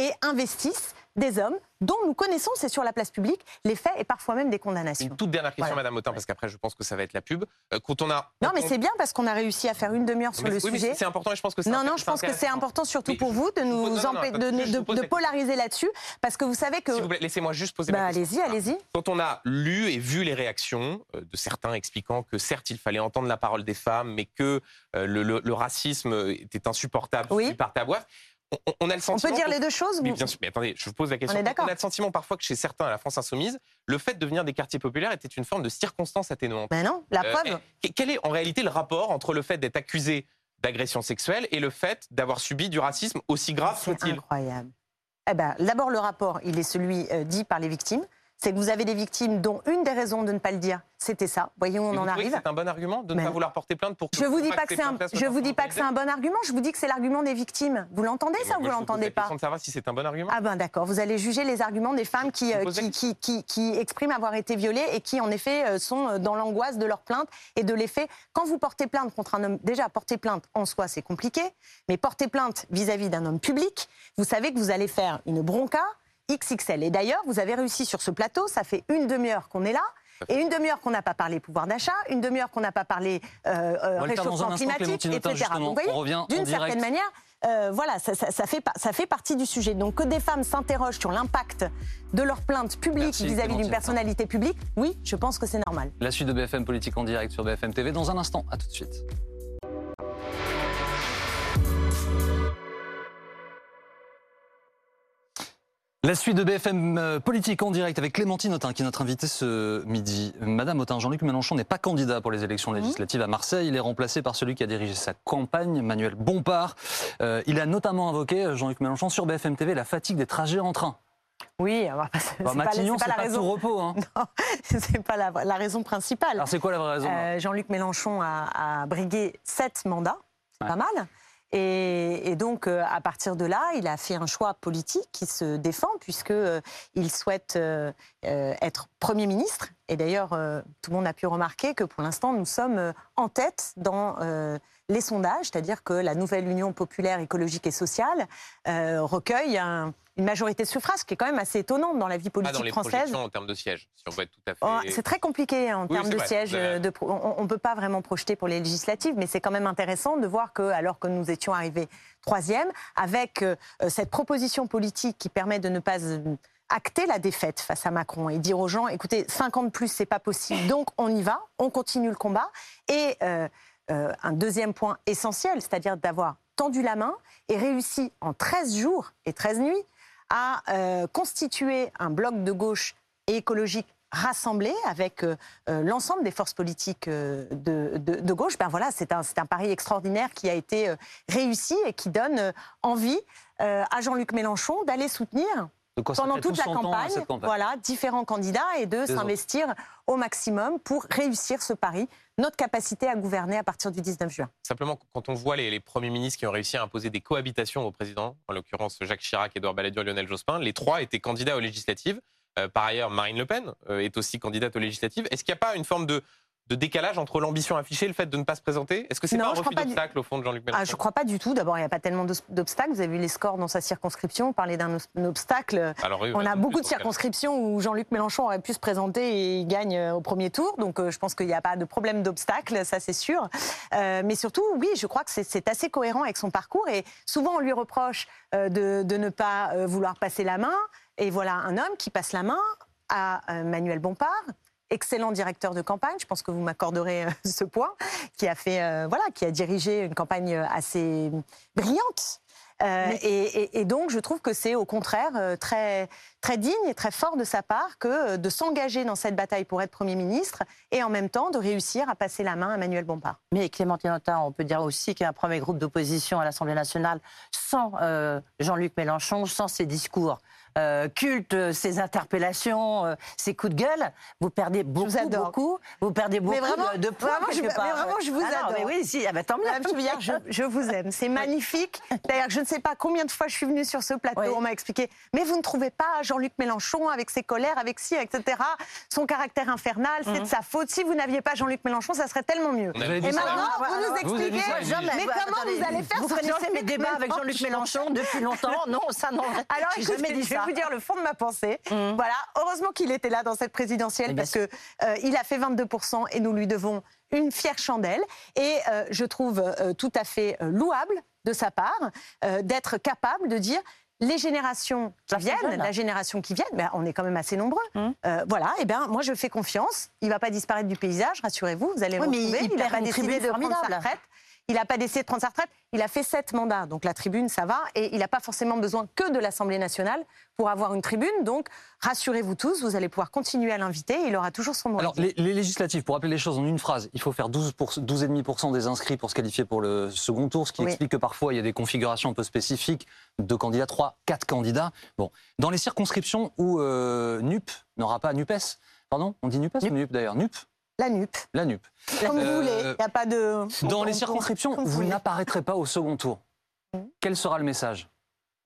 et investissent des hommes dont nous connaissons, c'est sur la place publique, les faits et parfois même des condamnations. Une toute dernière question, Voilà. Madame Autain, parce qu'après, je pense que ça va être la pub. Euh, Quand on a. Non, mais on- c'est bien parce qu'on a réussi à faire une demi-heure sur Mais- le oui, sujet. c'est- important et je pense que c'est Non, non, je pense que c'est important surtout Mais pour je- vous de nous non, non, de, polariser là-dessus, parce que vous savez que... S'il vous plaît, laissez-moi juste poser Bah, allez-y, allez-y. Quand on a lu et vu les réactions euh, de certains expliquant que certes il fallait entendre la parole des femmes, mais que euh, le, le- le racisme était insupportable Oui. par on, on a le On sentiment. peut dire les deux choses bien sûr. Mais attendez, je vous pose la question. est d'accord. a le sentiment parfois que chez certains à la France insoumise, le fait de venir des quartiers populaires était une forme de circonstance atténuante. Ben non, la Euh, preuve. eh, quel est en réalité le rapport entre le fait d'être accusé d'agression sexuelle et le fait d'avoir subi du racisme aussi grave C'est soit-il? incroyable. Eh ben, D'abord, le rapport, il est celui euh, dit par les victimes. C'est que vous avez des victimes dont une des raisons de ne pas le dire, c'était ça. Où on vous en arrive. C'est un bon argument de ne Mais- pas vouloir porter plainte pour que Je vous dis pas que ces c'est un, je vous dis pas que c'est un bon argument. Je vous dis que c'est l'argument des victimes. Vous l'entendez ça ou vous l'entendez pas de savoir si c'est un bon argument. Ah ben d'accord, vous allez juger les arguments des femmes qui, euh, qui- qui expriment avoir été violées et qui en effet euh, sont euh, dans l'angoisse de leur plainte et de l'effet. Quand vous portez plainte contre un homme, déjà porter plainte en soi c'est compliqué, mais porter plainte vis-à-vis d'un homme public, vous savez que vous allez faire une bronca XXL. Et d'ailleurs, vous avez réussi sur ce plateau, ça fait une demi-heure qu'on est là. Et une demi-heure qu'on n'a pas parlé pouvoir d'achat, une demi-heure qu'on n'a pas parlé euh, euh, réchauffement climatique, etc. vous voyez, On revient en d'une certaine manière, euh, voilà, ça, ça- ça fait, pa- ça fait partie du sujet. Donc que des femmes s'interrogent sur l'impact de leur plainte publique vis-à-vis d'une personnalité publique, oui, je pense que c'est normal. La suite de BFM Politique en direct sur BFM TV dans un instant. À tout de suite. La suite de BFM euh, Politique en direct avec Clémentine Autain, qui est notre invitée ce midi. Madame Autain, Jean-Luc Mélenchon n'est pas candidat pour les élections législatives à Marseille. Il est remplacé par celui qui a dirigé sa campagne, Manuel Bompard. Euh, il a notamment invoqué, euh, Jean-Luc Mélenchon, sur BFM TV, la fatigue des trajets en train. Oui, alors, c'est c'est Bah, pas, c'est pas pas, la tout raison. repos. Hein. Non, c'est pas la, la raison principale. Alors c'est quoi la vraie raison Euh, Jean-Luc Mélenchon a, a brigué sept mandats, c'est Ouais. pas mal. Et, donc, euh, à partir de là, il a fait un choix politique qui se défend, puisqu'il souhaite euh, euh, être Premier ministre. Et d'ailleurs, euh, tout le monde a pu remarquer que pour l'instant, nous sommes euh, en tête dans euh, les sondages, c'est-à-dire que la nouvelle Union populaire écologique et sociale euh, recueille un- une majorité de suffrages, qui est quand même assez étonnante dans la vie Pas politique dans les française. en termes de sièges, si on veut être tout à fait. Oh, C'est très compliqué en Oui, termes de vrai, sièges. euh, de on ne peut pas vraiment projeter pour les législatives, mais c'est quand même intéressant de voir que, alors que nous étions arrivés troisième, avec euh, cette proposition politique qui permet de ne pas euh, acter la défaite face à Macron et dire aux gens, écoutez, 50 plus, c'est pas possible, donc on y va, on continue le combat. Et euh, euh, un deuxième point essentiel, c'est-à-dire d'avoir tendu la main et réussi en 13 jours et 13 nuits à euh, constituer un bloc de gauche et écologique rassemblé avec euh, euh, l'ensemble des forces politiques euh, de, gauche, ben voilà, c'est un, pari extraordinaire qui a été réussi et qui donne envie à Jean-Luc Mélenchon d'aller soutenir pendant toute tout la campagne, voilà, différents candidats et de s'investir au maximum pour réussir ce pari, notre capacité à gouverner à partir du 19 juin. Simplement, quand on voit les, les premiers ministres qui ont réussi à imposer des cohabitations au président, en l'occurrence Jacques Chirac, Édouard Balladur, Lionel Jospin, les trois étaient candidats aux législatives. Euh, par ailleurs, Marine Le Pen euh, est aussi candidate aux législatives. Est-ce qu'il n'y a pas une forme de, de décalage entre l'ambition affichée et le fait de ne pas se présenter? Est-ce que c'est pas un refus du- d'obstacle au fond de Jean-Luc Mélenchon Ah, je ne crois pas du tout. D'abord, il n'y a pas tellement d'obstacles. Vous avez vu les scores dans sa circonscription. Vous parlez d'un obstacle. Alors, oui, On a beaucoup de circonscriptions où Jean-Luc Mélenchon aurait pu se présenter et il gagne euh, au premier tour. Donc euh, je pense qu'il n'y a pas de problème d'obstacle, ça c'est sûr. Euh, mais surtout, oui, je crois que c'est- assez cohérent avec son parcours. Et souvent, on lui reproche euh, de, de ne pas vouloir passer la main. Et voilà un homme qui passe la main à Manuel Bompard. Excellent directeur de campagne, je pense que vous m'accorderez euh, ce point, qui a fait, euh, voilà, qui a dirigé une campagne assez brillante. Euh, Mais- et, et- et donc, je trouve que c'est au contraire euh, très, très digne et très fort de sa part que euh, de s'engager dans cette bataille pour être Premier ministre et en même temps de réussir à passer la main à Manuel Bompard. Mais Clémentine Autain, on peut dire aussi qu'il y a un premier groupe d'opposition à l'Assemblée nationale sans euh, Jean-Luc Mélenchon, sans ses discours euh, cultes, euh, ses interpellations, euh, ses coups de gueule. Vous perdez beaucoup, adore. beaucoup. Vous perdez beaucoup vraiment, de, points vraiment, je- part. mais vraiment, je vous Ah non, adore. mais oui, si, ah bah, tant mieux. Je, je vous aime. C'est magnifique. D'ailleurs, je ne sais pas combien de fois je suis venue sur ce plateau. Oui. On m'a expliqué. Mais vous ne trouvez pas Jean-Luc Mélenchon avec ses colères, avec ci, etc. Son caractère infernal, c'est de sa faute. Si vous n'aviez pas Jean-Luc Mélenchon, ça serait tellement mieux. Et maintenant, vous nous vous expliquez. Mais Bah, comment attendez, vous allez faire Vous sans connaissez mes débats avec Jean-Luc Mélenchon depuis longtemps? Non, ça non. Alors, J'ai je vais vous dire le fond de ma pensée. Mhm. Voilà, heureusement qu'il était là dans cette présidentielle bien parce que euh, il a fait 22% et nous lui devons une fière chandelle. Et euh, je trouve euh, tout à fait louable de sa part d'être capable de dire. Les générations qui La viennent, jeune. la génération qui vient, ben, on est quand même assez nombreux. Euh, voilà, et ben moi je fais confiance. Il va pas disparaître du paysage, rassurez-vous. Vous allez Oui, le retrouver. il Il n'a perd pas décidé de prendre sa formidable. retraite. Il n'a pas décidé de prendre sa retraite. Il a fait sept mandats, donc la tribune, ça va. Et il n'a pas forcément besoin que de l'Assemblée nationale pour avoir une tribune. Donc, rassurez-vous tous, vous allez pouvoir continuer à l'inviter. Il aura toujours son mot. Alors, les, les législatives, pour rappeler les choses en une phrase, il faut faire 12 pour- 12,5% des inscrits pour se qualifier pour le second tour, ce qui Oui. explique que parfois il y a des configurations un peu spécifiques, deux candidats, trois, quatre candidats. Bon, dans les circonscriptions où euh, NUP n'aura pas NUPES, pardon, on dit NUPES ou NUP d'ailleurs NUP, La NUP, la NUP. comme Euh, vous voulez. Il n'y a pas de. Dans on- les on- circonscriptions vous n'apparaîtrez pas au second tour, quel sera le message?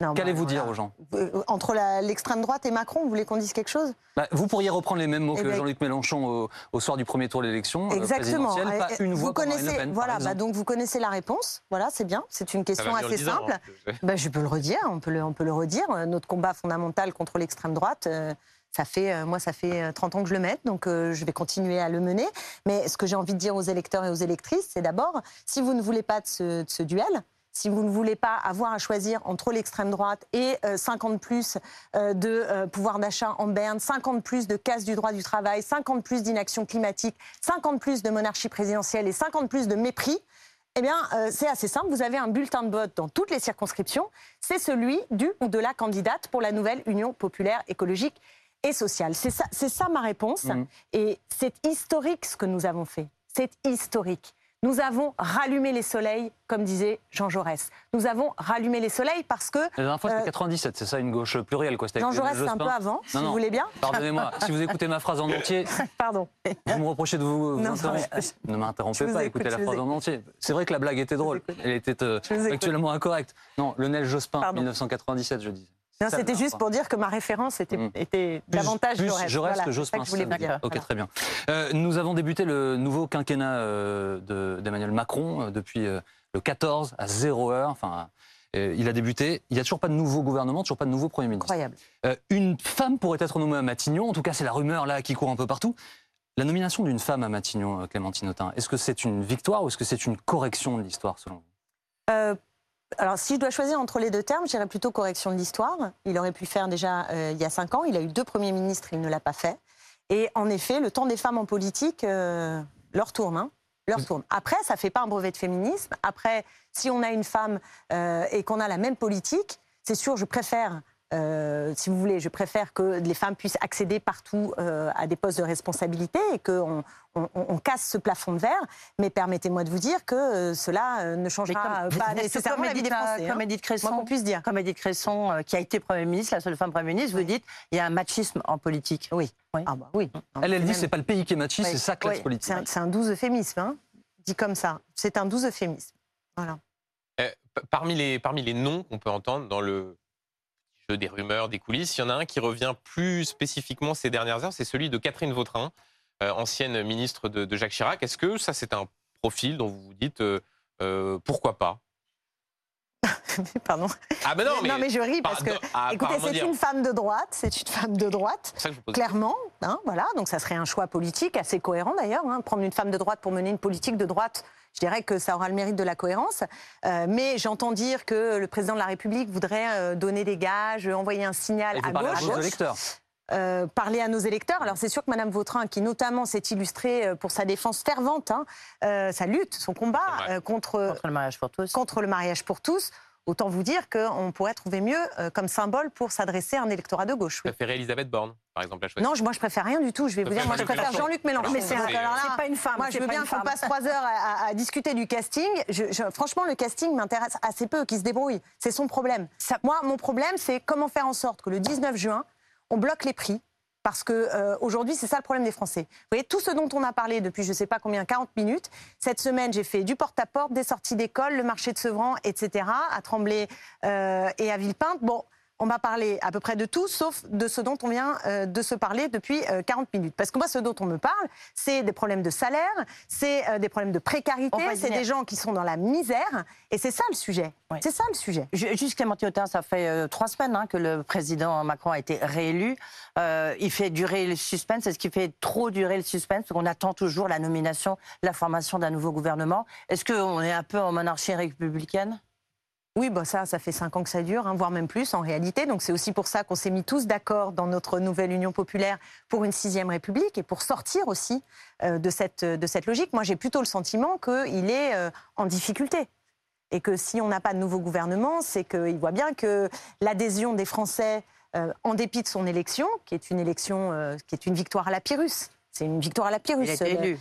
Bah, Qu'allez-vous dire aux gens? Euh, Entre l'extrême droite et Macron, vous voulez qu'on dise quelque chose? Bah, Vous pourriez reprendre les mêmes mots que Jean-Luc Mélenchon au, au soir du premier tour de l'élection euh, Exactement. présidentielle, pas une vous voix Marine connaissez, Le Pen, par voilà, bah, donc vous connaissez la réponse. Voilà, c'est bien. C'est une question assez simple. hein. Je peux le redire, on peut le, on peut le redire. Euh, Notre combat fondamental contre l'extrême droite, euh, ça fait, euh, moi, ça fait euh, 30 ans que je le mets, donc euh, je vais continuer à le mener. Mais ce que j'ai envie de dire aux électeurs et aux électrices, c'est d'abord, si vous ne voulez pas de ce, duel, si vous ne voulez pas avoir à choisir entre l'extrême droite et euh, 50 plus euh, de euh, pouvoir d'achat en berne, 50 plus de casse du droit du travail, 50 plus d'inaction climatique, 50 plus de monarchie présidentielle et 50 plus de mépris, eh bien, euh, c'est assez simple. Vous avez un bulletin de vote dans toutes les circonscriptions. C'est celui du ou de la candidate pour la nouvelle Union populaire écologique et sociale. C'est ça, c'est ça ma réponse. Mhm. Et c'est historique ce que nous avons fait. C'est historique. Nous avons rallumé les soleils, comme disait Jean Jaurès. Nous avons rallumé les soleils parce que La dernière fois, c'était Euh, 97, c'est ça, une gauche plurielle. Quoi. Jean Jaurès, c'est un peu avant, si Non, vous non. voulez bien. Pardonnez-moi, si vous écoutez ma phrase en entier, Pardon. vous me reprochez de vous, vous Non, Ne m'interrompez vous pas, écoute, écoutez la vous phrase en entier. C'est vrai que la blague était drôle, elle était euh, vous actuellement incorrecte. Non, Lionel Jospin, Pardon. 1997, je dis. Non, C'était juste pour dire que ma référence était, était Plus- davantage plus Jaurès. Jaurès Voilà, que Jospin. que je voulais dire. Ok, Voilà. très bien. Euh, nous avons débuté le nouveau quinquennat euh, de- d'Emmanuel Macron euh, depuis le 14 à 0 heure. Enfin, il a débuté. Il n'y a toujours pas de nouveau gouvernement, toujours pas de nouveau Premier ministre. Incroyable. Une femme pourrait être nommée à Matignon. En tout cas, c'est la rumeur là qui court un peu partout. La nomination d'une femme à Matignon, Clémentine Autain, est-ce que c'est une victoire ou est-ce que c'est une correction de l'histoire selon vous? Alors, si je dois choisir entre les deux termes, je dirais plutôt correction de l'histoire. Il aurait pu faire déjà euh, il y a cinq ans. Il a eu deux premiers ministres, il ne l'a pas fait. Et en effet, le temps des femmes en politique euh, leur tourne. hein. leur tourne. Après, ça ne fait pas un brevet de féminisme. Après, si on a une femme euh, et qu'on a la même politique, c'est sûr, je préfère euh, si vous voulez, je préfère que les femmes puissent accéder partout euh, à des postes de responsabilité et qu'on on, on casse ce plafond de verre. Mais permettez-moi de vous dire que euh, cela ne changera comme- pas nécessairement comme la vie des Edith, Français. Comme hein. Edith Moi, Cresson, puisse dire. comme Edith Cresson, euh, qui a été Premier ministre, la seule femme Premier ministre, vous dites il y a un machisme en politique. Oui. Oui. Ah bah oui. Elle, elle dit c'est pas le pays qui est machiste, Oui. c'est sa classe Oui, politique. C'est un, un doux euphémisme, hein, dit comme ça. C'est un doux euphémisme. Voilà. Euh, p- parmi, les, parmi les noms qu'on peut entendre dans le jeu des rumeurs, des coulisses, il y en a un qui revient plus spécifiquement ces dernières heures, c'est celui de Catherine Vautrin, euh, ancienne ministre de, de Jacques Chirac. Est-ce que ça, c'est un profil dont vous vous dites euh, euh, pourquoi pas? Pardon. Ah, ben non, mais. je ris parce que, ah, écoutez, c'est une femme de droite, c'est une femme de droite. C'est ça que je vous pose. Clairement, hein, voilà, donc ça serait un choix politique assez cohérent d'ailleurs. hein. Prendre une femme de droite pour mener une politique de droite, je dirais que ça aura le mérite de la cohérence. Euh, mais j'entends dire que le président de la République voudrait euh, donner des gages, envoyer un signal Et vous à à gauche. vos électeurs. euh, parler à nos électeurs. Alors c'est sûr que Madame Vautrin, qui notamment s'est illustrée euh, pour sa défense fervente, hein, euh, sa lutte, son combat euh, Contre le mariage pour tous. contre le mariage pour tous, autant vous dire qu'on pourrait trouver mieux euh, comme symbole pour s'adresser à un électorat de gauche. Vous oui. préférez Elisabeth Borne, par exemple, la choisir Non, je- moi je préfère rien du tout. Je vais vous dire, moi je Jean-Luc préfère Mélenchon. Jean-Luc Mélenchon. Mais c'est pas une femme, Moi, je veux bien qu'on passe trois heures à, à- à discuter du casting. Je- je- franchement, le casting m'intéresse assez peu, qu'il se débrouille. C'est son problème. Moi, mon problème, c'est comment faire en sorte que le 19 juin, on bloque les prix. Parce que euh, aujourd'hui, c'est ça le problème des Français. Vous voyez, tout ce dont on a parlé depuis je ne sais pas combien, 40 minutes. Cette semaine, j'ai fait du porte-à-porte, des sorties d'école, le marché de Sevran, etc., à Tremblay euh, et à Villepinte. Bon, on m'a parlé à peu près de tout, sauf de ce dont on vient euh, de se parler depuis euh, 40 minutes. Parce que moi, ce dont on me parle, c'est des problèmes de salaire, c'est euh, des problèmes de On précarité, va c'est des gens qui sont dans la misère. Et c'est ça le sujet. Oui. C'est ça le sujet. Ju- Juste Clémentine Autain, ça fait euh, trois semaines hein, que le président Macron a été réélu. Il fait durer le suspense. Est-ce qu'il fait trop durer le suspense? Qu'on attend toujours la nomination, la formation d'un nouveau gouvernement. Est-ce qu'on est un peu en monarchie républicaine? Oui, bah ça, ça fait cinq ans que ça dure, hein, voire même plus en réalité. Donc c'est aussi pour ça qu'on s'est mis tous d'accord dans notre nouvelle Union populaire pour une sixième République et pour sortir aussi euh, de, cette, de cette logique. Moi, j'ai plutôt le sentiment qu'il est euh, en difficulté. Et que si on n'a pas de nouveau gouvernement, c'est qu'il voit bien que l'adhésion des Français, euh, en dépit de son élection, qui est une élection, qui est une victoire à la Pyrrhus, c'est une victoire à la Pyrrhus. Il a été élu.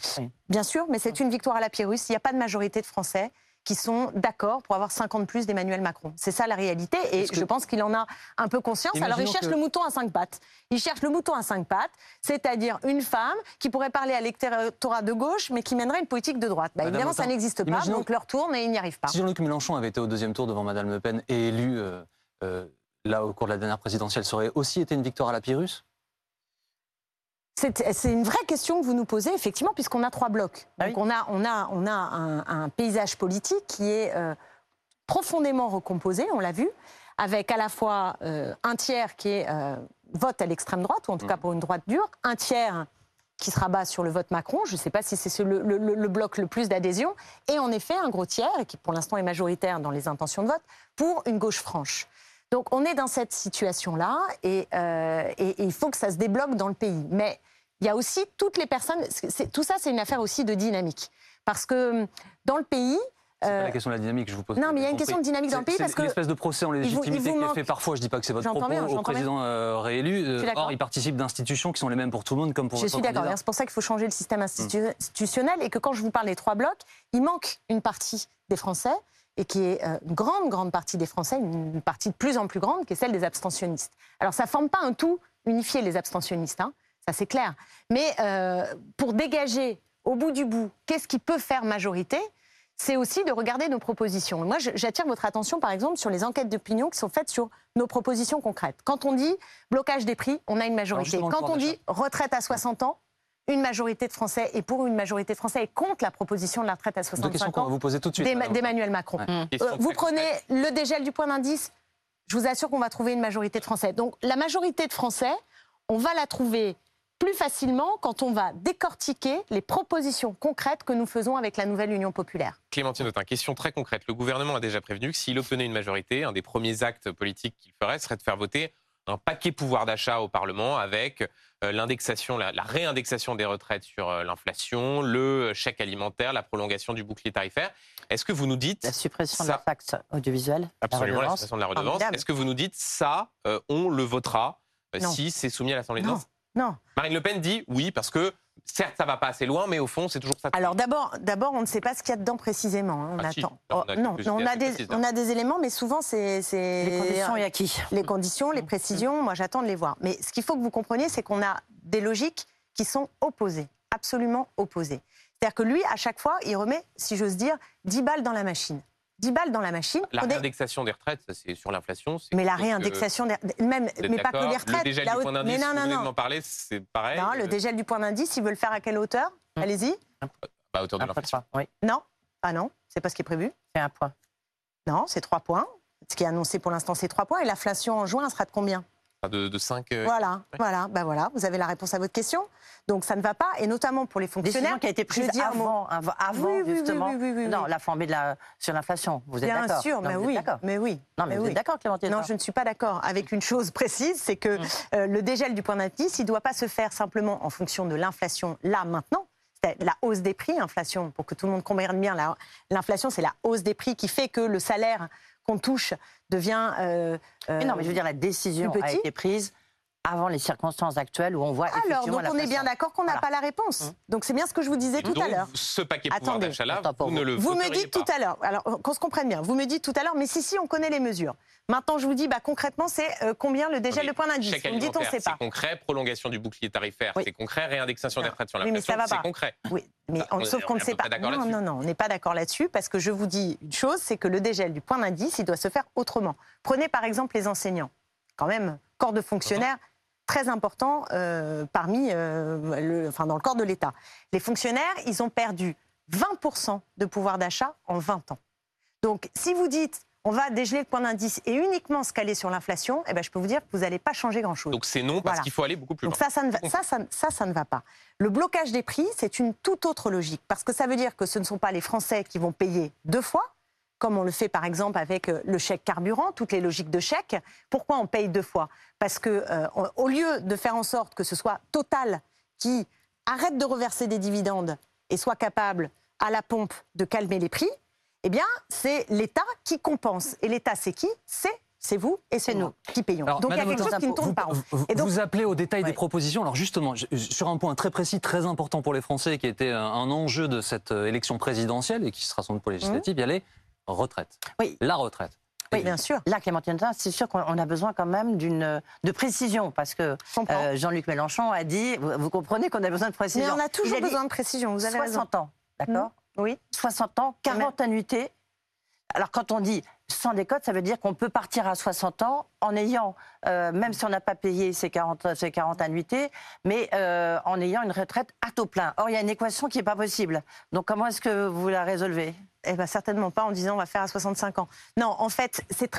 Bien sûr, mais c'est une victoire à la Pyrrhus. Il n'y a pas de majorité de Français qui sont d'accord pour avoir 50 plus d'Emmanuel Macron. C'est ça la réalité et je pense qu'il en a un peu conscience. Alors il cherche que- le mouton à cinq pattes. Il cherche le mouton à cinq pattes, c'est-à-dire une femme qui pourrait parler à l'électorat de gauche mais qui mènerait une politique de droite. Bah, évidemment, ça n'existe pas, imaginons- donc leur tourne et ils n'y arrivent pas. Si Jean-Luc Mélenchon avait été au deuxième tour devant Madame Le Pen et élu euh, euh, là au cours de la dernière présidentielle, ça aurait aussi été une victoire à la Pyrrhus? C'est une vraie question que vous nous posez, effectivement, puisqu'on a trois blocs. Ah Donc oui. on a, on a, on a un, un paysage politique qui est euh, profondément recomposé, on l'a vu, avec à la fois euh, un tiers qui est euh, vote à l'extrême droite, ou en tout cas pour une droite dure, un tiers qui se rabat sur le vote Macron, je ne sais pas si c'est ce- le, le- le bloc le plus d'adhésion, et en effet un gros tiers, et qui pour l'instant est majoritaire dans les intentions de vote, pour une gauche franche. Donc on est dans cette situation-là, et, euh, et- et il faut que ça se débloque dans le pays. Mais il y a aussi toutes les personnes, tout ça c'est une affaire aussi de dynamique. Parce que dans le pays... C'est pas euh, la question de la dynamique, je vous pose. non, mais il y a une question de dynamique dans le pays c'est parce que une espèce de procès en légitimité qui est fait parfois. Je dis pas que c'est votre propos bien, au président euh, réélu. Euh, or, il participe d'institutions qui sont les mêmes pour tout le monde, comme pour Je suis d'accord. C'est pour ça qu'il faut changer le système institu- institutionnel et que quand je vous parle des trois blocs, il manque une partie des Français et qui est euh, une grande, grande partie des Français, une partie de plus en plus grande, qui est celle des abstentionnistes. Alors ça ne forme pas un tout unifié, les abstentionnistes, hein, ça c'est clair. Mais euh, pour dégager au bout du bout, qu'est-ce qui peut faire majorité c'est aussi de regarder nos propositions. Moi, j'attire votre attention, par exemple, sur les enquêtes d'opinion qui sont faites sur nos propositions concrètes. Quand on dit blocage des prix, on a une majorité. Quand on dit retraite à 60 ans, une majorité de Français, et pour une majorité de Français, est contre la proposition de la retraite à Deux questions 65 qu'on va vous poser tout de suite. d'Emmanuel Macron. Ouais. Euh, vous prenez concrète. le dégel du point d'indice, je vous assure qu'on va trouver une majorité de Français. Donc la majorité de Français, on va la trouver plus facilement quand on va décortiquer les propositions concrètes que nous faisons avec la nouvelle Union populaire. Clémentine Autain, question très concrète. Le gouvernement a déjà prévenu que s'il obtenait une majorité, un des premiers actes politiques qu'il ferait serait de faire voter un paquet pouvoir d'achat au Parlement avec euh, l'indexation, la, la réindexation des retraites sur euh, l'inflation, le chèque alimentaire, la prolongation du bouclier tarifaire. Est-ce que vous nous dites La suppression de la taxe audiovisuelle. absolument la suppression de la redevance. Est-ce que vous nous dites ça, euh, on le votera euh, si c'est soumis à l'Assemblée. Non. Non. Marine Le Pen dit oui parce que certes ça va pas assez loin, mais au fond c'est toujours ça. Alors d'abord, d'abord, on ne sait pas ce qu'il y a dedans précisément. hein. On Ah, si. attend. On a Oh, quelques non, on a assez des, précises, là. on a des éléments, mais souvent c'est, Les conditions et à qui? les conditions, les précisions. Moi, j'attends de les voir. Mais ce qu'il faut que vous compreniez, c'est qu'on a des logiques qui sont opposées, absolument opposées. C'est-à-dire que lui, à chaque fois, il remet, si j'ose dire, 10 balles dans la machine. 10 balles dans la machine. La réindexation des retraites, ça c'est sur l'inflation. Mais la réindexation, des- même, mais pas que les retraites. Le dégel la du point d'indice, non, vous non, venez de non. m'en parler, c'est pareil. Non, le Euh, dégel du point d'indice, il veut le faire à quelle hauteur? Hum. Allez-y. bah, à hauteur de l'inflation. trois. Oui, Non Ah non, c'est pas ce qui est prévu. c'est un point. Non, c'est 3 points. Ce qui est annoncé pour l'instant, c'est 3 points. Et l'inflation en juin elle sera de combien? De, de 5. Voilà, voilà, bah voilà, vous avez la réponse à votre question. Donc ça ne va pas, et notamment pour les fonctionnaires. qui a été prise avant, avant, avant, Oui, oui, oui, justement. oui, oui, oui, oui. Non, la flambée de la, sur l'inflation. Vous êtes Bien d'accord sûr, Non, mais vous oui, d'accord. mais oui. Non, mais, vous oui. êtes d'accord, Clémentine Non, je ne suis pas d'accord avec une chose précise, c'est que Mm. euh, le dégel du point d'indice, il ne doit pas se faire simplement en fonction de l'inflation là, maintenant. C'est la hausse des prix, inflation, pour que tout le monde comprenne bien, la- l'inflation, c'est la hausse des prix qui fait que le salaire qu'on touche devient... euh, Mais non, euh, mais je veux dire, la décision a été prise avant les circonstances actuelles où on voit Alors, effectivement donc on est bien d'accord qu'on n'a Voilà. pas la réponse. Hum. Donc c'est bien ce que je vous disais tout Donc, à l'heure. ce paquet pouvoir Attendez, d'achat là, vous ne vous. le Vous me dites pas. tout à l'heure, alors qu'on se comprenne bien, vous me dites tout à l'heure, mais si, si, on connaît les mesures. Maintenant, je vous dis, bah, concrètement, c'est euh, combien le dégel Oui, de point d'indice Vous me dites, on ne sait pas. C'est concret, prolongation du bouclier tarifaire, Oui. c'est concret, réindexation des Non. retraites sur Oui, mais l'inflation, ça va c'est pas. concret. Oui, mais Ah, on- on sauf qu'on on ne sait pas. Non, là-dessus. non, non, on n'est pas d'accord là-dessus parce que je vous dis une chose, c'est que le dégel du point d'indice, il doit se faire autrement. Prenez par exemple les enseignants, quand même corps de fonctionnaires très important euh, parmi, euh, le, enfin dans le corps de l'État. Les fonctionnaires, ils ont perdu 20% de pouvoir d'achat en 20 ans. Donc, si vous dites on va dégeler le point d'indice et uniquement se caler sur l'inflation, eh ben, je peux vous dire que vous n'allez pas changer grand-chose. Donc c'est non parce Voilà. qu'il faut aller beaucoup plus Donc loin. ça ça, ne va, ça, ça, ça, ça ne va pas. Le blocage des prix, c'est une toute autre logique, parce que ça veut dire que ce ne sont pas les Français qui vont payer deux fois, comme on le fait par exemple avec euh, le chèque carburant, toutes les logiques de chèque. Pourquoi on paye deux fois? Parce que euh, au lieu de faire en sorte que ce soit Total qui arrête de reverser des dividendes et soit capable à la pompe de calmer les prix, eh bien c'est l'État qui compense. Et l'État, c'est qui? C'est c'est vous et c'est nous qui payons. Alors, donc il y a quelque chose qui ne tourne pas rond. vous- Et donc- vous appelez au détail des propositions. Alors justement, sur un point très précis, très important pour les Français, qui était un, un enjeu de cette euh, élection présidentielle et qui sera sans doute pour les législatives, il y a les retraites. Oui. La retraite. Oui, bien sûr. Là, Clémentine Autain, c'est sûr qu'on on a besoin quand même d'une de précision parce que euh, Jean-Luc Mélenchon a dit, vous, vous comprenez qu'on a besoin de précision. Mais on a toujours besoin de précision, vous avez raison. 60 ans, d'accord Oui. 60 ans, 40 annuités. Alors quand on dit sans décote, ça veut dire qu'on peut partir à 60 ans en ayant, euh, même si on n'a pas payé ces 40, ces 40 annuités, mais euh, en ayant une retraite à taux plein. Or, il y a une équation qui n'est pas possible. Donc comment est-ce que vous la résolvez? Eh ben, certainement pas en disant on va faire à 65 ans. Non, en fait, c'est.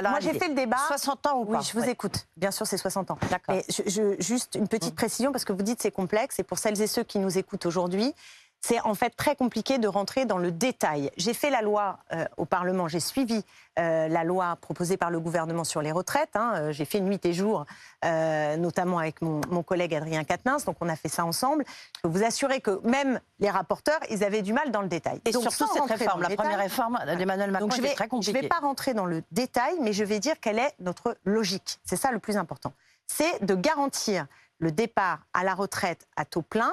Moi, j'ai fait le débat. 60 ans ou pas? Oui, je vous Ouais. écoute. Bien sûr, c'est 60 ans. D'accord. Mais je, je- juste une petite Mm. précision, parce que vous dites c'est complexe, et pour celles et ceux qui nous écoutent aujourd'hui, c'est en fait très compliqué de rentrer dans le détail. J'ai fait la loi euh, au Parlement, j'ai suivi euh, la loi proposée par le gouvernement sur les retraites. hein. Euh, j'ai fait nuit et jour, notamment avec mon, mon collègue Adrien Quatennens, donc on a fait ça ensemble. Je peux vous assurer que même les rapporteurs, ils avaient du mal dans le détail. Et Donc, surtout cette réforme, la première réforme d'Emmanuel Macron donc je vais, très je compliquée. vais pas rentrer dans le détail, mais je vais dire quelle est notre logique. C'est ça le plus important. C'est de garantir le départ à la retraite à taux plein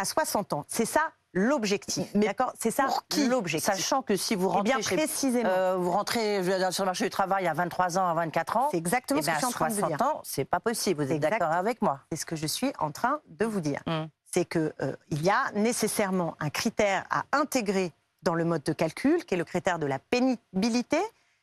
à 60 ans. C'est ça l'objectif. Mais D'accord? C'est ça Pour qui? l'objectif. Sachant que si vous Eh rentrez bien chez- précisément. euh, vous rentrez sur le marché du travail à 23 ans, à 24 ans, c'est exactement eh ce que je suis en train de vous 60 dire. ans, c'est pas possible. Vous êtes d'accord avec moi? C'est ce que je suis en train de vous dire. Mm. C'est qu'il il y a nécessairement un critère à intégrer dans le mode de calcul, qui est le critère de la pénibilité.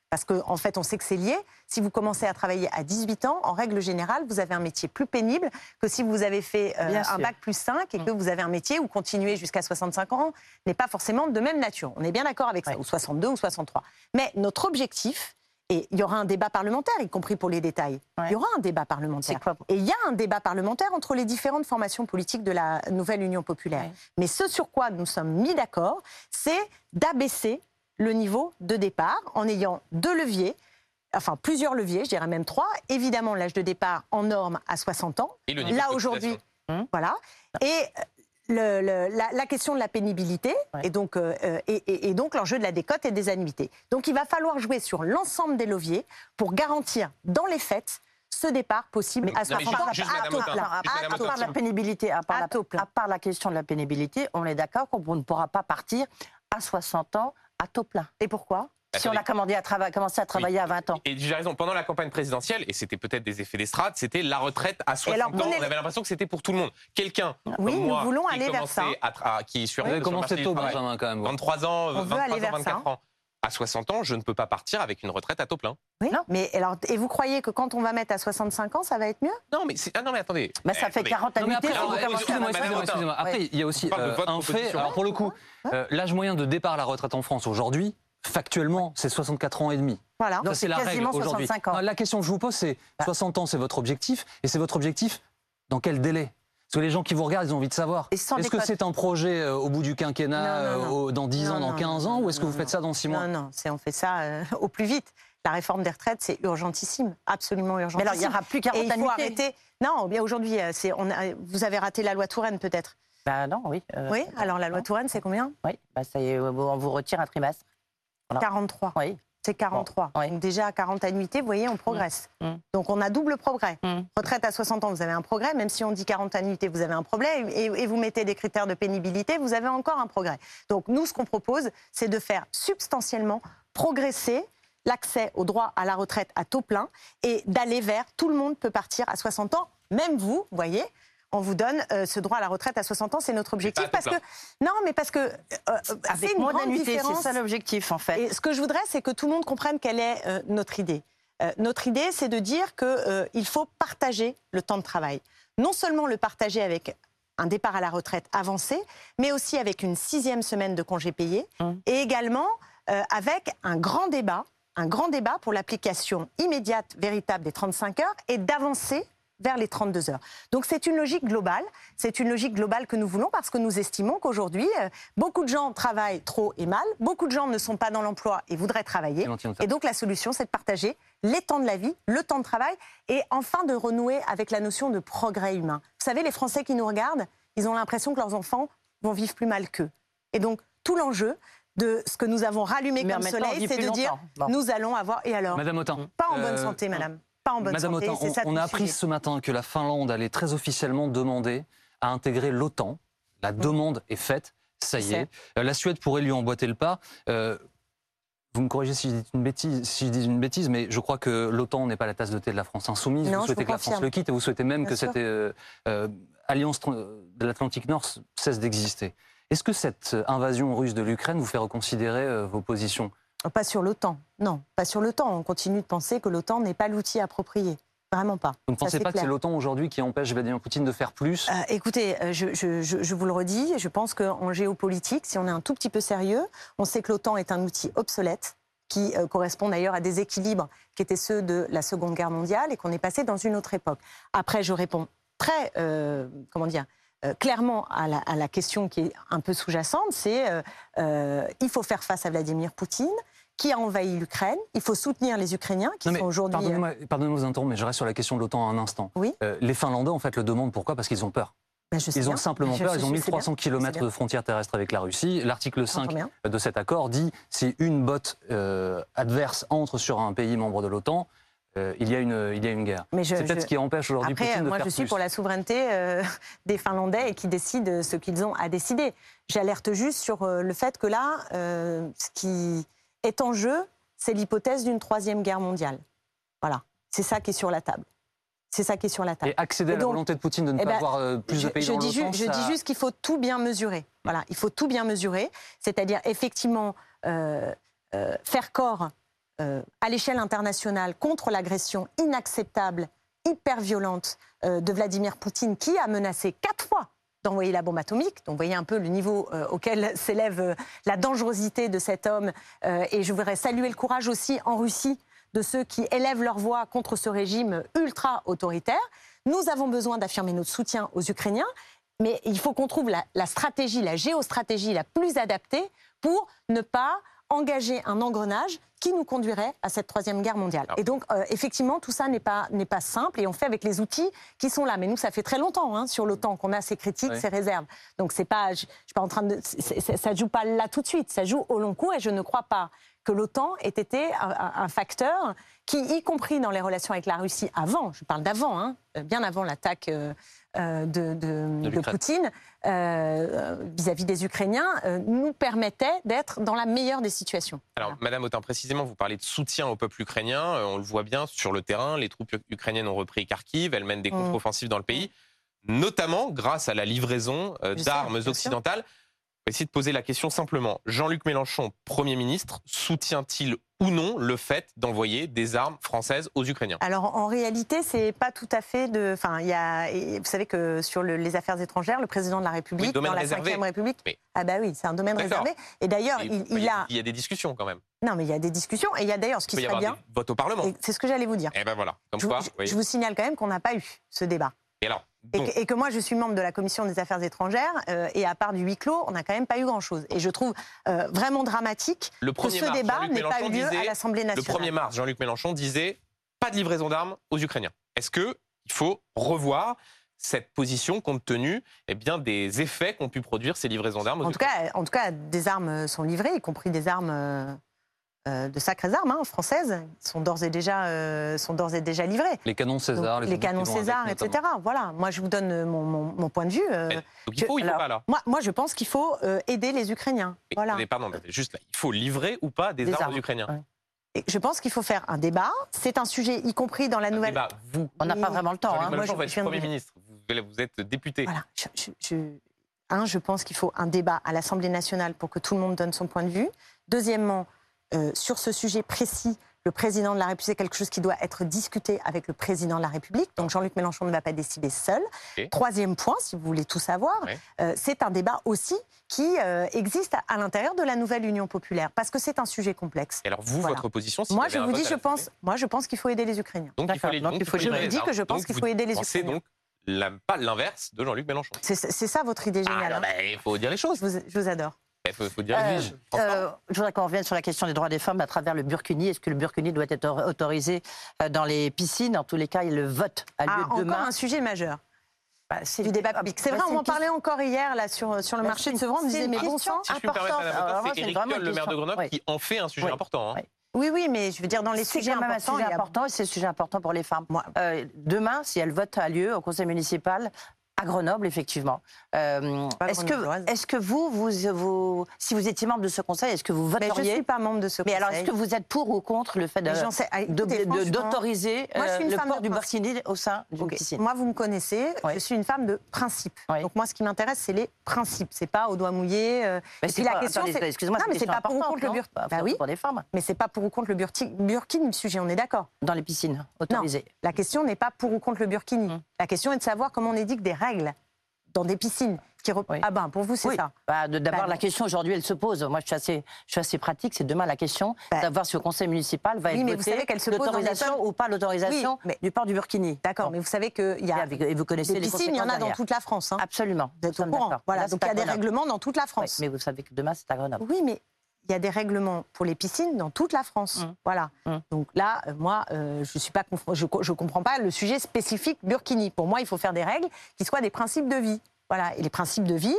Parce qu'en en fait, on sait que c'est lié. Si vous commencez à travailler à 18 ans, en règle générale, vous avez un métier plus pénible que si vous avez fait euh, un sûr. bac plus 5 et Mm. que vous avez un métier où continuer jusqu'à 65 ans n'est pas forcément de même nature. On est bien d'accord avec ça, ou 62 ou 63. Mais notre objectif, et il y aura un débat parlementaire, y compris pour les détails, Ouais. il y aura un débat parlementaire. Quoi Et il y a un débat parlementaire entre les différentes formations politiques de la nouvelle Union populaire. Ouais. Mais ce sur quoi nous sommes mis d'accord, c'est d'abaisser le niveau de départ en ayant deux leviers, enfin plusieurs leviers, je dirais même trois. Évidemment, l'âge de départ en norme à 60 ans. Et le niveau Là aujourd'hui, cotisation. voilà. Et euh, le- le- la, la question de la pénibilité Ouais. et donc, euh, et, et- et donc l'enjeu de la décote et des annuités. Donc il va falloir jouer sur l'ensemble des leviers pour garantir dans les faits ce départ possible à non, mais 60 ans juste- à taux plein. part la pénibilité, part, la, à part la question de la pénibilité, on est d'accord qu'on ne pourra pas partir à 60 ans à taux plein. Et pourquoi? Si on a commandé à trava- commencé à travailler à 20 ans. Et j'ai raison, pendant la campagne présidentielle, et c'était peut-être des effets d'estrade, c'était la retraite à 60 alors, ans. On avait l'impression que c'était pour tout le monde. Quelqu'un Oui, comme nous moi, voulons qui aller vers ça. à tra- qui sur, commencé marché tôt, Benjamin, quand même. vous. 23 ans, On veut 23 aller ans, vers 24 ça. ans. À 60 ans, je ne peux pas partir avec une retraite à taux plein. Oui. Non. Mais alors, et vous croyez que quand on va mettre à 65 ans, ça va être mieux? Non, mais, c'est- ah, non, mais attendez. Mais ça Eh, fait attendez. 40 Non, mais annuités à excusez-moi, 20 ans. excusez-moi, excusez-moi. Après, il y a aussi euh, un fait. Alors, pour le coup, euh, l'âge moyen de départ à la retraite en France aujourd'hui, factuellement, c'est 64 ans et demi. Voilà. Donc Ça, c'est la règle quasiment aujourd'hui. 65 ans. Non, La question que je vous pose, c'est Bah. 60 ans, c'est votre objectif, et c'est votre objectif dans quel délai? Parce que les gens qui vous regardent, ils ont envie de savoir. Est-ce que c'est un projet euh, au bout du quinquennat, Non, non, non. euh, dans 10 ans, Non, dans non, 15 non, ans, non, ou est-ce que non, vous faites ça dans 6 mois Non, non, c'est, on fait ça euh, au plus vite. La réforme des retraites, c'est urgentissime, absolument Mais urgentissime. alors, il n'y aura plus 40 Et il faut arrêter. Non, bien aujourd'hui, vous avez raté la loi Touraine peut-être. Bah non, oui. euh, oui. Alors la loi. Touraine, c'est combien? Oui, bah ça y est, on vous retire un trimestre. Voilà. 43. Oui. C'est 43. Bon, oui. Donc déjà à 40 annuités, vous voyez, on progresse. Mm. Donc on a double progrès. Mm. Retraite à 60 ans, vous avez un progrès. Même si on dit 40 annuités, vous avez un problème. Et, et vous mettez des critères de pénibilité, vous avez encore un progrès. Donc nous, ce qu'on propose, c'est de faire substantiellement progresser l'accès au droit à la retraite à taux plein et d'aller vers tout le monde peut partir à 60 ans, même vous, vous voyez. On vous donne euh, ce droit à la retraite à 60 ans, c'est notre objectif. Parce que non, mais parce que euh, euh, c'est une grande d'annuités, c'est différence. ça l'objectif en fait. Et ce que je voudrais, c'est que tout le monde comprenne quelle est euh, notre idée. Euh, notre idée, c'est de dire qu'il faut partager le temps de travail. Non seulement le partager avec un départ à la retraite avancé, mais aussi avec une sixième semaine de congés payés, Hum. et également euh, avec un grand débat, un grand débat pour l'application immédiate, véritable des 35 heures, et d'avancer vers les 32 heures. Donc c'est une logique globale, c'est une logique globale que nous voulons parce que nous estimons qu'aujourd'hui, euh, beaucoup de gens travaillent trop et mal, beaucoup de gens ne sont pas dans l'emploi et voudraient travailler. Et donc la solution, c'est de partager les temps de la vie, le temps de travail, et enfin de renouer avec la notion de progrès humain. Vous savez, les Français qui nous regardent, ils ont l'impression que leurs enfants vont vivre plus mal qu'eux. Et donc tout l'enjeu de ce que nous avons rallumé Mais comme soleil, c'est de dire. Bon. nous allons avoir... Et alors? Madame Autain. Pas en bonne euh, santé, madame. Pas en bonne Madame santé, Autain, c'est ça on, a appris ce matin que la Finlande allait très officiellement demander à intégrer l'OTAN. La demande est faite, ça y est. Euh, La Suède pourrait lui emboîter le pas. Euh, vous me corrigez si je dis une bêtise, si je dis une bêtise mais je crois que l'OTAN n'est pas la tasse de thé de la France insoumise. Non, vous souhaitez vous que la France le quitte et vous souhaitez même Bien que sûr. cette euh, euh, alliance de l'Atlantique Nord cesse d'exister. Est-ce que cette invasion russe de l'Ukraine vous fait reconsidérer vos positions? Pas sur l'OTAN, non, pas sur l'OTAN. On continue de penser que l'OTAN n'est pas l'outil approprié. Vraiment pas. Vous ne pensez pas que c'est l'OTAN aujourd'hui qui empêche Vladimir Poutine de faire plus? Euh, écoutez, euh, je, je- je- je vous le redis, je pense qu'en géopolitique, si on est un tout petit peu sérieux, on sait que l'OTAN est un outil obsolète qui euh, correspond d'ailleurs à des équilibres qui étaient ceux de la Seconde Guerre mondiale et qu'on est passé dans une autre époque. Après, je réponds très, euh, comment dire, euh, clairement à la, à la question qui est un peu sous-jacente, c'est euh, euh, il faut faire face à Vladimir Poutine qui a envahi l'Ukraine, il faut soutenir les Ukrainiens qui Non, sont aujourd'hui... euh, Pardonnez-moi pardonnez-moi de vous interrompre, mais je reste sur la question de l'OTAN un instant. Oui. Les Finlandais, en fait, le demandent pourquoi? Parce qu'ils ont peur. ben, Ils ont simplement Je- peur. Ils ont je sais 1300 bien. km de frontières terrestres avec la Russie. L'article 5 J'entends bien. de cet accord dit si une botte euh, adverse entre sur un pays membre de l'OTAN, euh, il, y a une, il y a une guerre. C'est peut-être je- ce qui empêche aujourd'hui Poutine de moi, faire je suis plus. pour la souveraineté euh, des Finlandais et qui décident ce qu'ils ont à décider. J'alerte juste sur euh, le fait que là, euh, ce qui est en jeu, c'est l'hypothèse d'une troisième guerre mondiale. Voilà, c'est ça qui est sur la table. C'est ça qui est sur la table. Et accéder Et à la volonté de Poutine de ne eh pas ben, avoir euh, plus de pays je dans dis, l'OTAN, je ça- dis juste qu'il faut tout bien mesurer. Voilà, il faut tout bien mesurer, c'est-à-dire effectivement euh, euh, faire corps euh, à l'échelle internationale contre l'agression inacceptable, hyper violente euh, de Vladimir Poutine, qui a menacé quatre fois d'envoyer la bombe atomique. Donc, vous voyez un peu le niveau euh, auquel s'élève la dangerosité de cet homme. Et je voudrais saluer le courage aussi en Russie de ceux qui élèvent leur voix contre ce régime ultra-autoritaire. Nous avons besoin d'affirmer notre soutien aux Ukrainiens, mais il faut qu'on trouve la stratégie, la géostratégie la plus adaptée pour ne pas engager un engrenage qui nous conduirait à cette troisième guerre mondiale. Alors- Et donc, euh, effectivement, tout ça n'est pas, n'est pas simple et on fait avec les outils qui sont là. Mais nous, ça fait très longtemps hein, sur l'OTAN qu'on a ces critiques, ces réserves. Donc, c'est pas, je, je suis pas en train de, ça joue pas là tout de suite, ça joue au long cours et je ne crois pas que l'OTAN ait été un, facteur qui, y compris dans les relations avec la Russie avant, je parle d'avant, hein, euh, bien avant l'attaque euh, de, de-. Poutine euh, euh, vis-à-vis des Ukrainiens, euh, nous permettait d'être dans la meilleure des situations. Alors, Voilà. Madame Autain, précisément, vous parlez de soutien au peuple ukrainien. Euh, on le voit bien sur le terrain. Les troupes ukrainiennes ont repris Kharkiv. Elles mènent des Mm. contre-offensives dans le pays, notamment grâce à la livraison euh, d'armes sûr. Va essayer de poser la question simplement. Jean-Luc Mélenchon, Premier ministre, soutient-il ou non le fait d'envoyer des armes françaises aux Ukrainiens? Alors en réalité, c'est pas tout à fait de. Enfin, il y a. Vous savez que sur le- les affaires étrangères, le président de la République, Oui, domaine dans la réservé. Ve République, Mais- ah bah oui, c'est un domaine réservé. Et d'ailleurs, il, il, il y a. il y a des discussions quand même. Non, mais il y a des discussions. Et il y a d'ailleurs ce Il qui serait avoir bien. des votes au Parlement. C'est ce que j'allais vous dire. Et ben voilà, comme Je, quoi. je- oui. je vous signale quand même qu'on n'a pas eu ce débat. Et alors, Et que, et que moi, je suis membre de la commission des affaires étrangères, euh, et à part du huis clos, on n'a quand même pas eu grand-chose. Et je trouve euh, vraiment dramatique le que 1er ce mars, débat n'ait pas eu lieu disait à l'Assemblée Le nationale. 1er mars, Jean-Luc Mélenchon disait pas de livraison d'armes aux Ukrainiens. Est-ce que il faut revoir cette position compte tenu eh bien, des effets qu'ont pu produire ces livraisons d'armes aux En tout, Ukrainiens? cas, en tout cas, des armes sont livrées, y compris des armes, euh, de sacrées armes hein, françaises, sont d'ores et déjà, euh, sont d'ores et déjà livrées. Les canons César, Donc, les, les canons César, avec, etc. Voilà. Moi, je vous donne euh, mon, mon- mon point de vue. euh, Donc il faut ou il faut pas là moi, moi, je pense qu'il faut euh, aider les Ukrainiens. Mais, Voilà. Pardon, juste là. Il faut livrer ou pas des, Des armes, armes, aux Ukrainiens ouais. Et je pense qu'il faut faire un débat. C'est un sujet, y compris dans la Un nouvelle. débat, vous, On n'a pas vraiment le temps. Hein. moi, je- vous êtes je viens de Premier ministre, vous, êtes député. Voilà. Je, je- je- un, je pense qu'il faut un débat à l'Assemblée nationale pour que tout le monde donne son point de vue. Deuxièmement, euh, sur ce sujet précis, le président de la République, c'est quelque chose qui doit être discuté avec le président de la République. Donc Jean-Luc Mélenchon ne va pas décider seul. Troisième point, si vous voulez tout savoir, Ouais. euh, c'est un débat aussi qui euh, existe à, à l'intérieur de la nouvelle Union populaire, parce que c'est un sujet complexe. Et alors vous, Voilà. votre position si Moi, je vous dis, je pense, moi, je pense qu'il faut aider les Ukrainiens. Donc il faut D'accord. les Donc, il faut Je dis que je pense qu'il vous faut aider les Ukrainiens. donc la- pas l'inverse de Jean-Luc Mélenchon. C'est ça votre idée Ah, géniale. non, hein. mais il faut dire les choses. je, vous, je vous adore. Il faut, faut dire Euh. Euh, je voudrais qu'on revienne sur la question des droits des femmes à travers le burkini. Est-ce que le burkini doit être autorisé euh, dans les piscines? En tous les cas, le vote a lieu Ah, encore demain. un sujet majeur. Bah, c'est du débat public. C'est bah, vrai, on une en parlait encore hier là sur, sur le Bah, marché c'est de Sevran. On me c'est disait, mais bon sang. Si c'est c'est Éric vraiment Piolle, le maire de. Grenoble, Oui. qui en fait un sujet Oui. important. hein. Oui. Oui, oui, mais je veux dire, dans les C'est sujets quand même un importants, sujet il important et c'est un sujet important pour les femmes. Moi- Euh, demain, si elle vote a lieu au conseil municipal, à Grenoble, effectivement. Euh, est-ce que, vous, vous, vous, si vous étiez membre de ce conseil, est-ce que vous Mais je ne voteriez suis pas membre de ce Mais alors, est-ce conseil. que vous êtes pour ou contre le fait ah, d'autoriser euh, le femme port du burkini au sein d'une Ok. piscine Moi, vous me connaissez, Oui. je suis une femme de principe. Oui. Donc moi, ce qui m'intéresse, c'est les principes. C'est pas au doigt mouillé. euh, Mais c'est la question, excusez-moi, c'est pas pour ou contre le burkini. non Bah oui, pour des femmes mais c'est pas pour ou contre le burkini, burkini le sujet. On est d'accord. dans les piscines autorisées. La question n'est pas pour ou contre le burkini. La question est de savoir comment on édicte des règles dans des piscines. Qui rep- Oui. Ah ben, pour vous, c'est Oui. ça. Bah, D'abord, Bah, la question aujourd'hui, elle se pose. Moi, je suis assez, je suis assez pratique. C'est demain la question Bah. d'avoir si au conseil municipal va Oui, être voté l'autorisation ou pas l'autorisation mais- du port du burkini. D'accord, mais vous savez qu'il y a et vous connaissez des les piscines, il y en a dans toute la France. hein. Absolument. Vous êtes au courant. Voilà, Là, donc il y a des règlements dans toute la France. mais vous savez que demain, c'est à Grenoble. Oui, mais il y a des règlements pour les piscines dans toute la France. Mm. Voilà. Mm. Donc là, euh, moi, euh, je suis pas, conf- je, co- je comprends pas le sujet spécifique burkini. Pour moi, il faut faire des règles qui soient des principes de vie. Voilà. Et les principes de vie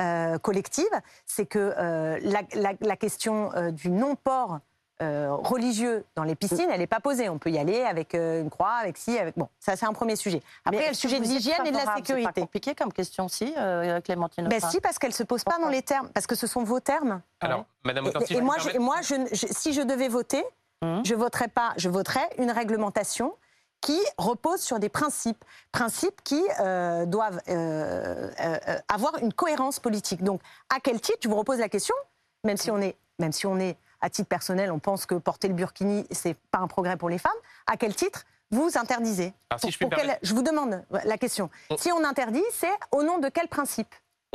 euh, collective, c'est que euh, la, la- la question du non-port euh, religieux dans les piscines, elle n'est pas posée. On peut y aller avec euh, une croix, avec ci, avec bon. Ça, c'est un premier sujet. Après, il y a le sujet de l'hygiène et de la favorable? C'est pas sécurité. compliqué comme question, si, euh, Clémentine Ben si, parce qu'elle se pose pas Pourquoi? dans les termes, parce que ce sont vos termes. Alors, Madame Et, si moi, je, et moi je, je- si je devais voter, Mhm. je voterais pas. Je voterais une réglementation qui repose sur des principes, principes qui euh, doivent euh, euh, euh, avoir une cohérence politique. Donc, à quel titre? Je vous repose la question, même si on est, même si on est à titre personnel, on pense que porter le burkini c'est pas un progrès pour les femmes. À quel titre vous interdisez Alors, si Pour- je pour quel- je vous demande la question. On- Si on interdit, c'est au nom de quel principe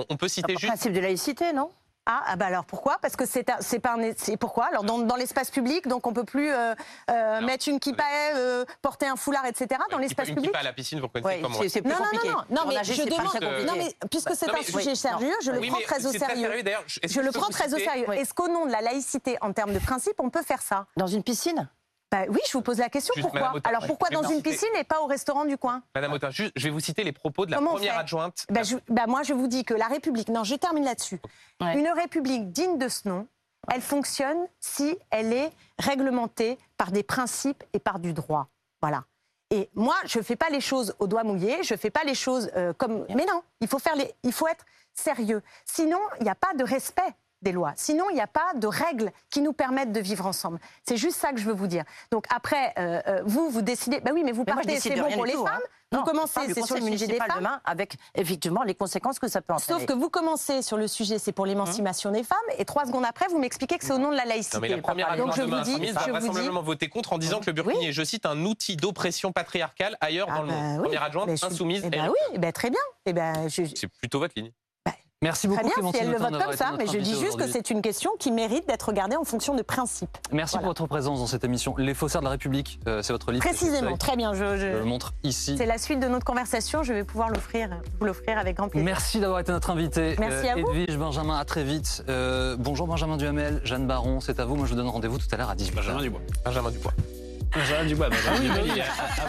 On, peut citer Le juste principe de laïcité, non Ah, ah bah alors pourquoi? Parce que c'est pas un- c'est pourquoi? Alors dans, dans l'espace public, donc on peut plus euh, euh, mettre une kippa, euh, porter un foulard, etc. Dans l'espace kippa- Une public. kippa à la piscine, vous reconnaissez Ouais, comme moi. c'est plus Non, non, compliqué. non, non, non, mais je demande. compliqué. Non, mais puisque c'est un sujet oui, sérieux, je le Oui, prends très au c'est très sérieux. Je le prends très au sérieux. Oui. Est-ce qu'au nom de la laïcité, en termes de principe, on peut faire ça? Dans une piscine? Bah oui, je vous pose la question. Juste, pourquoi Autain, Alors pourquoi dans une citer. piscine et pas au restaurant du coin? Madame Autain, juste, je vais vous citer les propos de la Comment première adjointe. bah, je- bah, Moi, je vous dis que la République, non, je termine là-dessus. Ouais. Une République digne de ce nom, elle fonctionne si elle est réglementée par des principes et par du droit. Voilà. Et moi, je ne fais pas les choses au doigt mouillé, je ne fais pas les choses euh, comme... Mais non, il faut, faire les... il faut être sérieux. Sinon, il n'y a pas de respect des lois. Sinon, il n'y a pas de règles qui nous permettent de vivre ensemble. C'est juste ça que je veux vous dire. Donc après, euh, euh, vous, vous décidez... Bah oui, mais vous Mais partez, c'est bon pour les tout, femmes. hein. Vous Non, commencez, c'est sur le Conseil sujet des municipal femmes. demain, avec effectivement les conséquences que ça peut entraîner. Sauf que vous commencez sur le sujet, c'est pour l'émancipation des femmes, et trois secondes après, vous m'expliquez que c'est au nom de la laïcité. Non, mais la première Donc adjointe je vous dis, insoumise va je vous dis, vraisemblablement voter contre en disant que le burkini est, je cite, un outil d'oppression patriarcale ailleurs Ah dans le bah monde. oui, Première adjointe mais je- insoumise. Eh ben elle. oui, eh ben très bien. Eh ben, C'est plutôt votre ligne. Merci beaucoup très bien si elle le vote comme ça, mais je dis juste que c'est une question qui mérite d'être regardée en fonction de principes. Merci Voilà. pour votre présence dans cette émission. Les faussaires de la République, euh, c'est votre livre. Précisément, très bien. Je, je- le montre ici. C'est la suite de notre conversation. Je vais pouvoir l'offrir, vous l'offrir avec grand plaisir. Merci d'avoir été notre invité. Merci à vous. Edwige, Benjamin, à très vite. Euh, bonjour Benjamin Duhamel, Jeanne Baron, c'est à vous. Moi je vous donne rendez-vous tout à l'heure à 18h. Benjamin Dubois. Benjamin Dubois. Benjamin Dubois, Benjamin Dubois, est à-